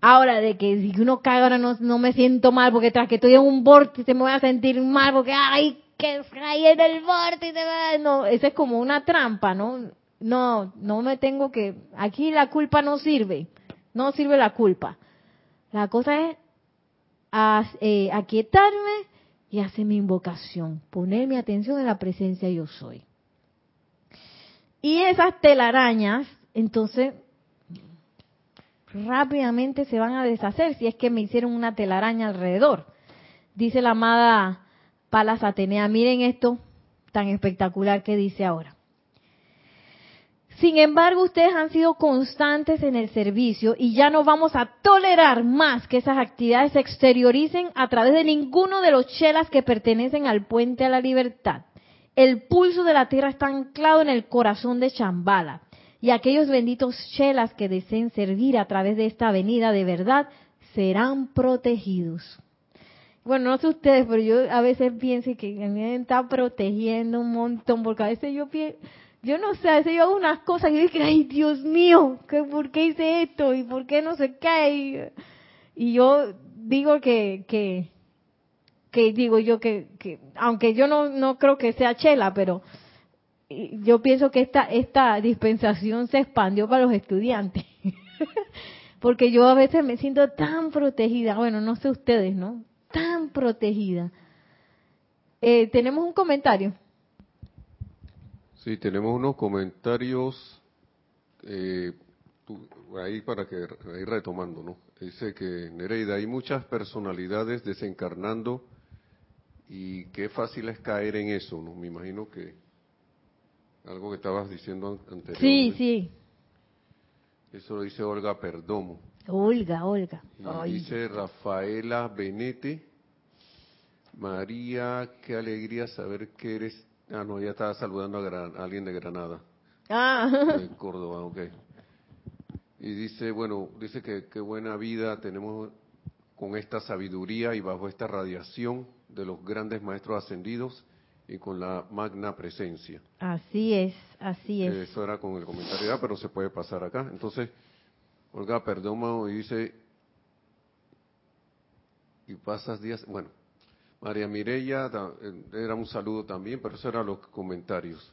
Ahora, de que si uno cae ahora no, no me siento mal porque tras que estoy en un vórtice me voy a sentir mal porque, ay, que caí en el vórtice. No, eso es como una trampa, ¿no? No, no me tengo que, aquí la culpa no sirve, no sirve la culpa. La cosa es eh, aquietarme y hacer mi invocación, poner mi atención en la presencia yo soy. Y esas telarañas, entonces, rápidamente se van a deshacer si es que me hicieron una telaraña alrededor. Dice la amada Palas Atenea, miren esto tan espectacular que dice ahora. Sin embargo, ustedes han sido constantes en el servicio y ya no vamos a tolerar más que esas actividades se exterioricen a través de ninguno de los chelas que pertenecen al puente a la libertad. El pulso de la tierra está anclado en el corazón de Chambala y aquellos benditos chelas que deseen servir a través de esta avenida de verdad serán protegidos. Bueno, no sé ustedes, pero yo a veces pienso que me está protegiendo un montón, porque a veces yo pienso yo no sé, a veces yo hago unas cosas y digo, ay Dios mío, ¿por qué hice esto? ¿Y por qué no se cae? Y yo digo que, que, que digo yo que, que, aunque yo no, no creo que sea chela, pero yo pienso que esta, esta dispensación se expandió para los estudiantes. Porque yo a veces me siento tan protegida, bueno, no sé ustedes, ¿no? Tan protegida. Eh, Tenemos un comentario. Sí, tenemos unos comentarios eh, ahí para que ir retomando, ¿no? Dice que Nereida, hay muchas personalidades desencarnando y qué fácil es caer en eso, ¿no? Me imagino que algo que estabas diciendo anteriormente. Sí, sí. Eso lo dice Olga Perdomo. Olga, Olga. dice Rafaela Benete. María, qué alegría saber que eres Ah, no, ya estaba saludando a, alguien de Granada. Ah. De Córdoba, ok. Y dice, bueno, dice que qué buena vida tenemos con esta sabiduría y bajo esta radiación de los grandes maestros ascendidos y con la magna presencia. Así es, así es. Eso era con el comentario, pero se puede pasar acá. Entonces, Olga perdón, y dice, y pasas días, bueno, María Mireya, eh, era un saludo también, pero eso eran los comentarios.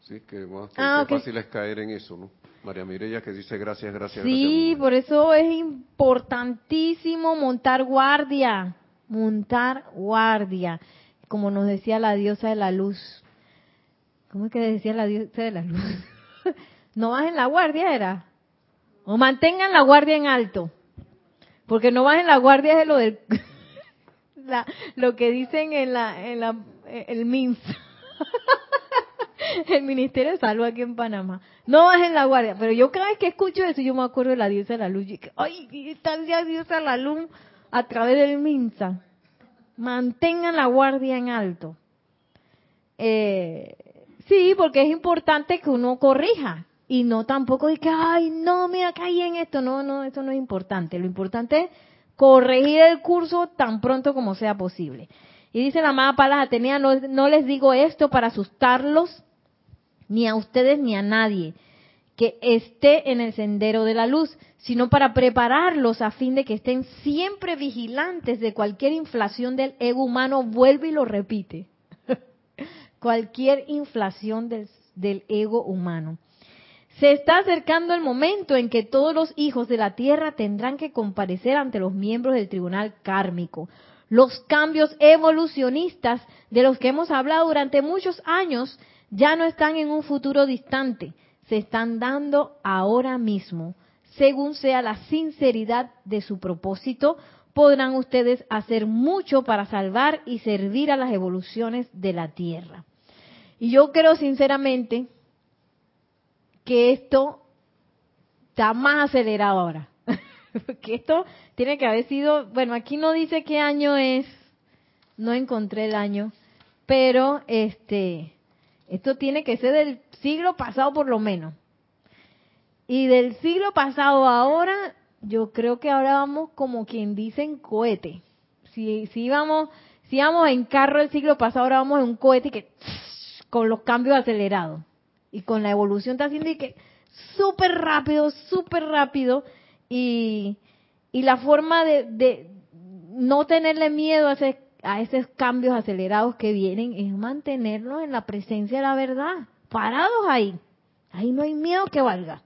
Sí, que más ah, fácil es caer en eso, ¿no? María Mireya que dice gracias, gracias. Sí, por eso es importantísimo montar guardia, montar guardia, como nos decía la diosa de la luz. ¿Cómo es que decía la diosa de la luz? no bajen la guardia, era. O mantengan la guardia en alto. Porque no bajen la guardia es lo del lo que dicen en la, en la, el MINS. el Ministerio de Salud aquí en Panamá. No bajen la guardia, pero yo cada vez que escucho eso, yo me acuerdo de la diosa de la luz. Y ay, está la diosa de la luz a través del MINSA. Mantengan la guardia en alto. Eh, sí, porque es importante que uno corrija. Y no tampoco de que, ay, no, me caí en esto. No, no, eso no es importante. Lo importante es corregir el curso tan pronto como sea posible. Y dice la amada Palas Atenea, no, no les digo esto para asustarlos, ni a ustedes ni a nadie que esté en el sendero de la luz, sino para prepararlos a fin de que estén siempre vigilantes de cualquier inflación del ego humano, vuelve y lo repite. cualquier inflación del, ego humano. Se está acercando el momento en que todos los hijos de la tierra tendrán que comparecer ante los miembros del tribunal kármico. Los cambios evolucionistas de los que hemos hablado durante muchos años ya no están en un futuro distante, se están dando ahora mismo. Según sea la sinceridad de su propósito, podrán ustedes hacer mucho para salvar y servir a las evoluciones de la Tierra. Y yo creo sinceramente que esto está más acelerado ahora. que esto tiene que haber sido, bueno, aquí no dice qué año es, no encontré el año, pero este, esto tiene que ser del siglo pasado por lo menos. Y del siglo pasado ahora, yo creo que ahora vamos como quien dice en cohete. Si, si íbamos, si íbamos en carro el siglo pasado, ahora vamos en un cohete que con los cambios acelerados y con la evolución está haciendo y que súper rápido, súper rápido y, y la forma de, de no tenerle miedo a, ese, a esos cambios acelerados que vienen es mantenernos en la presencia de la verdad, parados ahí. Ahí no hay miedo que valga.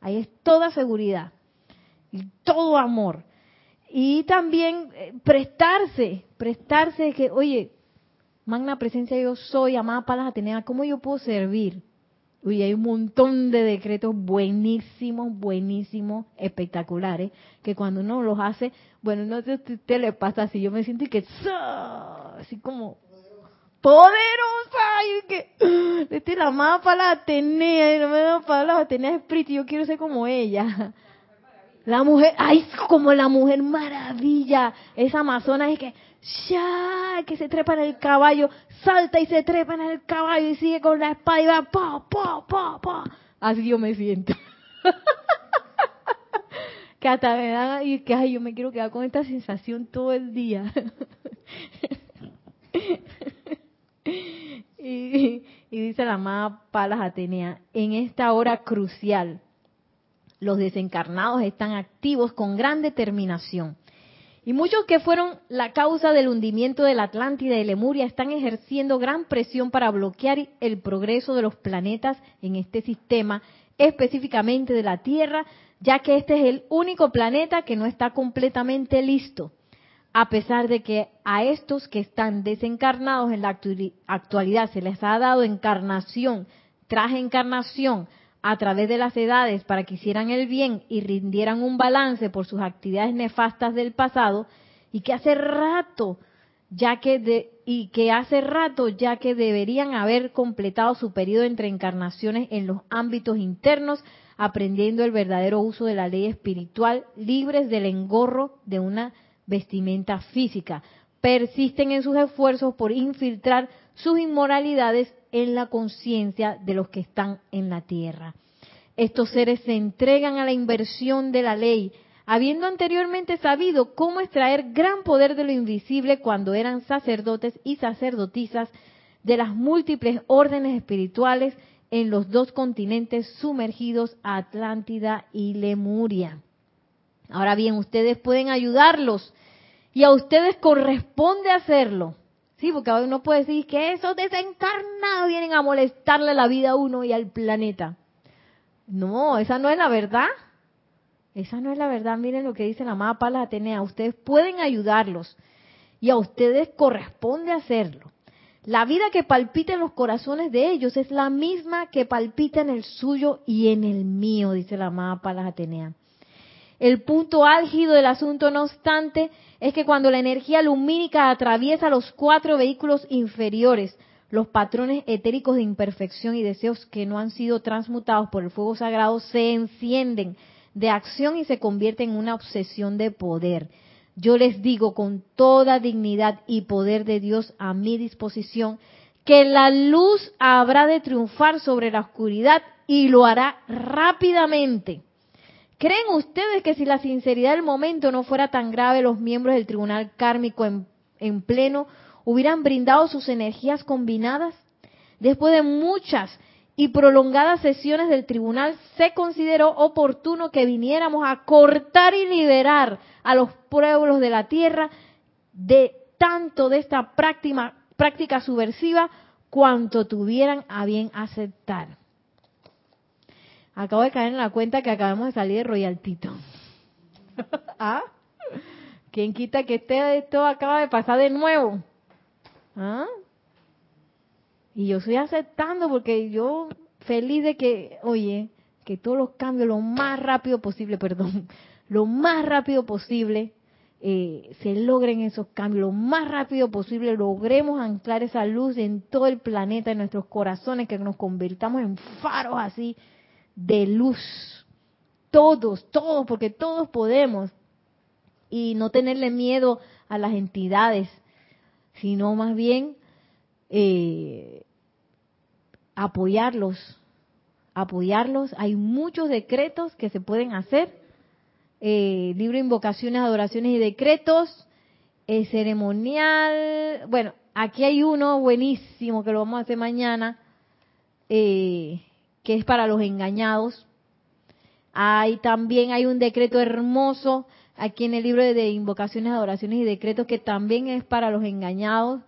Ahí es toda seguridad y todo amor. Y también eh, prestarse, prestarse que, oye, magna presencia yo soy, amada Palas Atenea, ¿cómo yo puedo servir? Uy, hay un montón de decretos buenísimos, buenísimos, espectaculares, que cuando uno los hace, bueno, no si usted le pasa así, yo me siento que así como poderosa, y que este la amada para Atenea, y la amada para la Atenea espíritu, yo quiero ser como ella. La mujer, ay, como la mujer maravilla, esa amazona es que ya, que se trepa en el caballo, salta y se trepa en el caballo y sigue con la espada y va, pa, pa, pa, pa. Así yo me siento. que hasta me da, y que ay, yo me quiero quedar con esta sensación todo el día. y, y dice la amada Palas Atenea, en esta hora crucial, los desencarnados están activos con gran determinación y muchos que fueron la causa del hundimiento de la Atlántida y Lemuria están ejerciendo gran presión para bloquear el progreso de los planetas en este sistema, específicamente de la Tierra, ya que este es el único planeta que no está completamente listo, a pesar de que a estos que están desencarnados en la actualidad se les ha dado encarnación tras encarnación a través de las edades para que hicieran el bien y rindieran un balance por sus actividades nefastas del pasado y que hace rato ya que de, y que hace rato ya que deberían haber completado su periodo entre encarnaciones en los ámbitos internos aprendiendo el verdadero uso de la ley espiritual libres del engorro de una vestimenta física. Persisten en sus esfuerzos por infiltrar sus inmoralidades en la conciencia de los que están en la tierra. Estos seres se entregan a la inversión de la ley, habiendo anteriormente sabido cómo extraer gran poder de lo invisible cuando eran sacerdotes y sacerdotisas de las múltiples órdenes espirituales en los dos continentes sumergidos, Atlántida y Lemuria. Ahora bien, ustedes pueden ayudarlos y a ustedes corresponde hacerlo. Sí, porque uno puede decir que esos desencarnados vienen a molestarle la vida a uno y al planeta. No, esa no es la verdad. Esa no es la verdad. Miren lo que dice la amada Palas Atenea. Ustedes pueden ayudarlos y a ustedes corresponde hacerlo. La vida que palpita en los corazones de ellos es la misma que palpita en el suyo y en el mío, dice la amada Palas Atenea. El punto álgido del asunto, no obstante, es que cuando la energía lumínica atraviesa los cuatro vehículos inferiores, los patrones etéricos de imperfección y deseos que no han sido transmutados por el fuego sagrado se encienden de acción y se convierten en una obsesión de poder. Yo les digo con toda dignidad y poder de Dios a mi disposición que la luz habrá de triunfar sobre la oscuridad y lo hará rápidamente. ¿Creen ustedes que si la sinceridad del momento no fuera tan grave, los miembros del tribunal kármico en, pleno hubieran brindado sus energías combinadas? Después de muchas y prolongadas sesiones del tribunal, se consideró oportuno que viniéramos a cortar y liberar a los pueblos de la tierra de tanto de esta práctica, práctica subversiva cuanto tuvieran a bien aceptar. Acabo de caer en la cuenta que acabamos de salir de Royaltito. ¿Ah? ¿Quién quita que este, esto acaba de pasar de nuevo? ¿Ah? Y yo estoy aceptando porque yo feliz de que, oye, que todos los cambios lo más rápido posible, perdón, lo más rápido posible eh, se logren esos cambios, lo más rápido posible logremos anclar esa luz en todo el planeta, en nuestros corazones, que nos convirtamos en faros así de luz. Todos, todos, porque todos podemos. Y no tenerle miedo a las entidades, sino más bien eh, apoyarlos, apoyarlos. Hay muchos decretos que se pueden hacer. Eh, libro Invocaciones, Adoraciones y Decretos, eh, ceremonial. Bueno, aquí hay uno buenísimo que lo vamos a hacer mañana, eh, que es para los engañados. Hay también hay un decreto hermoso aquí en el libro de Invocaciones, Adoraciones y Decretos que también es para los engañados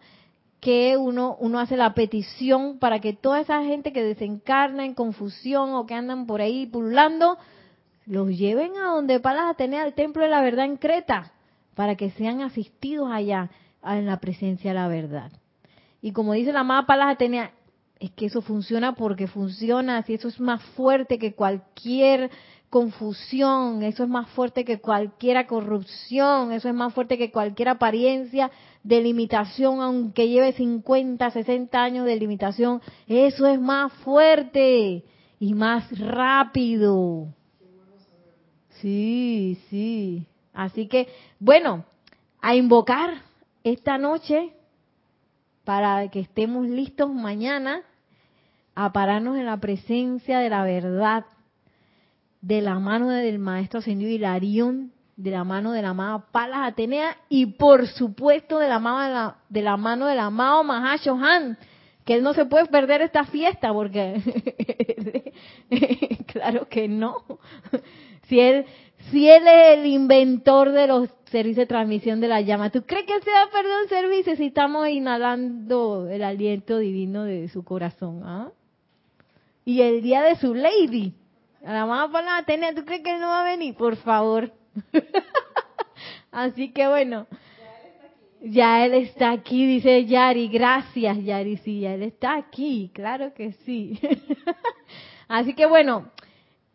que uno, uno hace la petición para que toda esa gente que desencarna en confusión o que andan por ahí pululando, los lleven a donde Palas Atenea, al templo de la verdad en Creta, para que sean asistidos allá en la presencia de la verdad. Y como dice la amada Palas Atenea, es que eso funciona porque funciona, si eso es más fuerte que cualquier confusión, eso es más fuerte que cualquier corrupción, eso es más fuerte que cualquier apariencia de limitación, aunque lleve 50, 60 años de limitación, eso es más fuerte y más rápido. Sí, sí. Así que, bueno, a invocar esta noche para que estemos listos mañana a pararnos en la presencia de la verdad de la mano del maestro ascendido Hilarión, de la mano de la amada Palas Atenea y por supuesto de la, mano de la, mano del amado Mahashohan, que él no se puede perder esta fiesta porque claro que no. Si él si él es el inventor de los servicios de transmisión de la llama, ¿tú crees que se va a perder un servicio si estamos inhalando el aliento divino de su corazón? ¿ah? Y el día de su lady, a la mamá para Atenea, ¿tú crees que él no va a venir? Por favor. Así que bueno, ya él está aquí, dice Yari. Gracias, Yari. Sí, ya él está aquí, claro que sí. Así que bueno,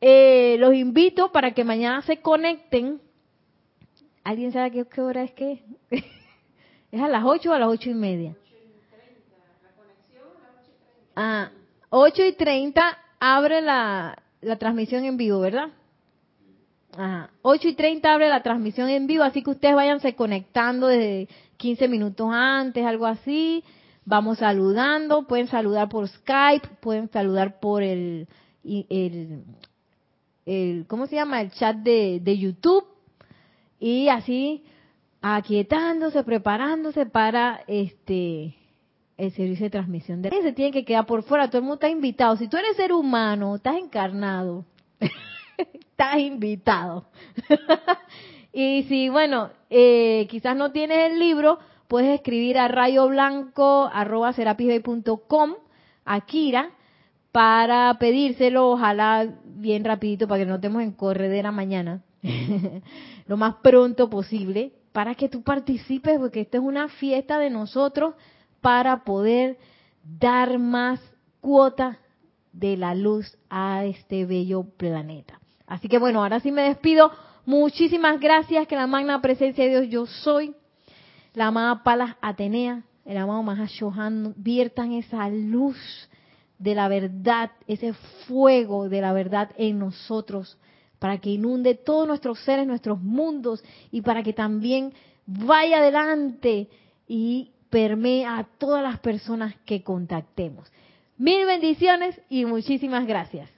eh, los invito para que mañana se conecten. ¿Alguien sabe qué, qué hora es que? ¿Es a las 8 o a las ocho y media? Ah, 8 y 30 abre la, la transmisión en vivo, ¿verdad? Ajá. 8 y 30 abre la transmisión en vivo, así que ustedes váyanse conectando desde 15 minutos antes, algo así. Vamos saludando, pueden saludar por Skype, pueden saludar por el, el, el ¿cómo se llama? El chat de, YouTube. Y así, aquietándose, preparándose para este el servicio de transmisión de se tiene que quedar por fuera, todo el mundo está invitado. Si tú eres ser humano, estás encarnado, estás invitado. y si, bueno, eh, quizás no tienes el libro, puedes escribir a rayoblanco.com, a Kira, para pedírselo, ojalá bien rapidito, para que no estemos en corredera mañana, lo más pronto posible, para que tú participes, porque esta es una fiesta de nosotros para poder dar más cuota de la luz a este bello planeta. Así que bueno, ahora sí me despido. Muchísimas gracias, que la magna presencia de Dios yo soy, la amada Palas Atenea, el amado Mahashohan, viertan esa luz de la verdad, ese fuego de la verdad en nosotros, para que inunde todos nuestros seres, nuestros mundos, y para que también vaya adelante y permee a todas las personas que contactemos. Mil bendiciones y muchísimas gracias.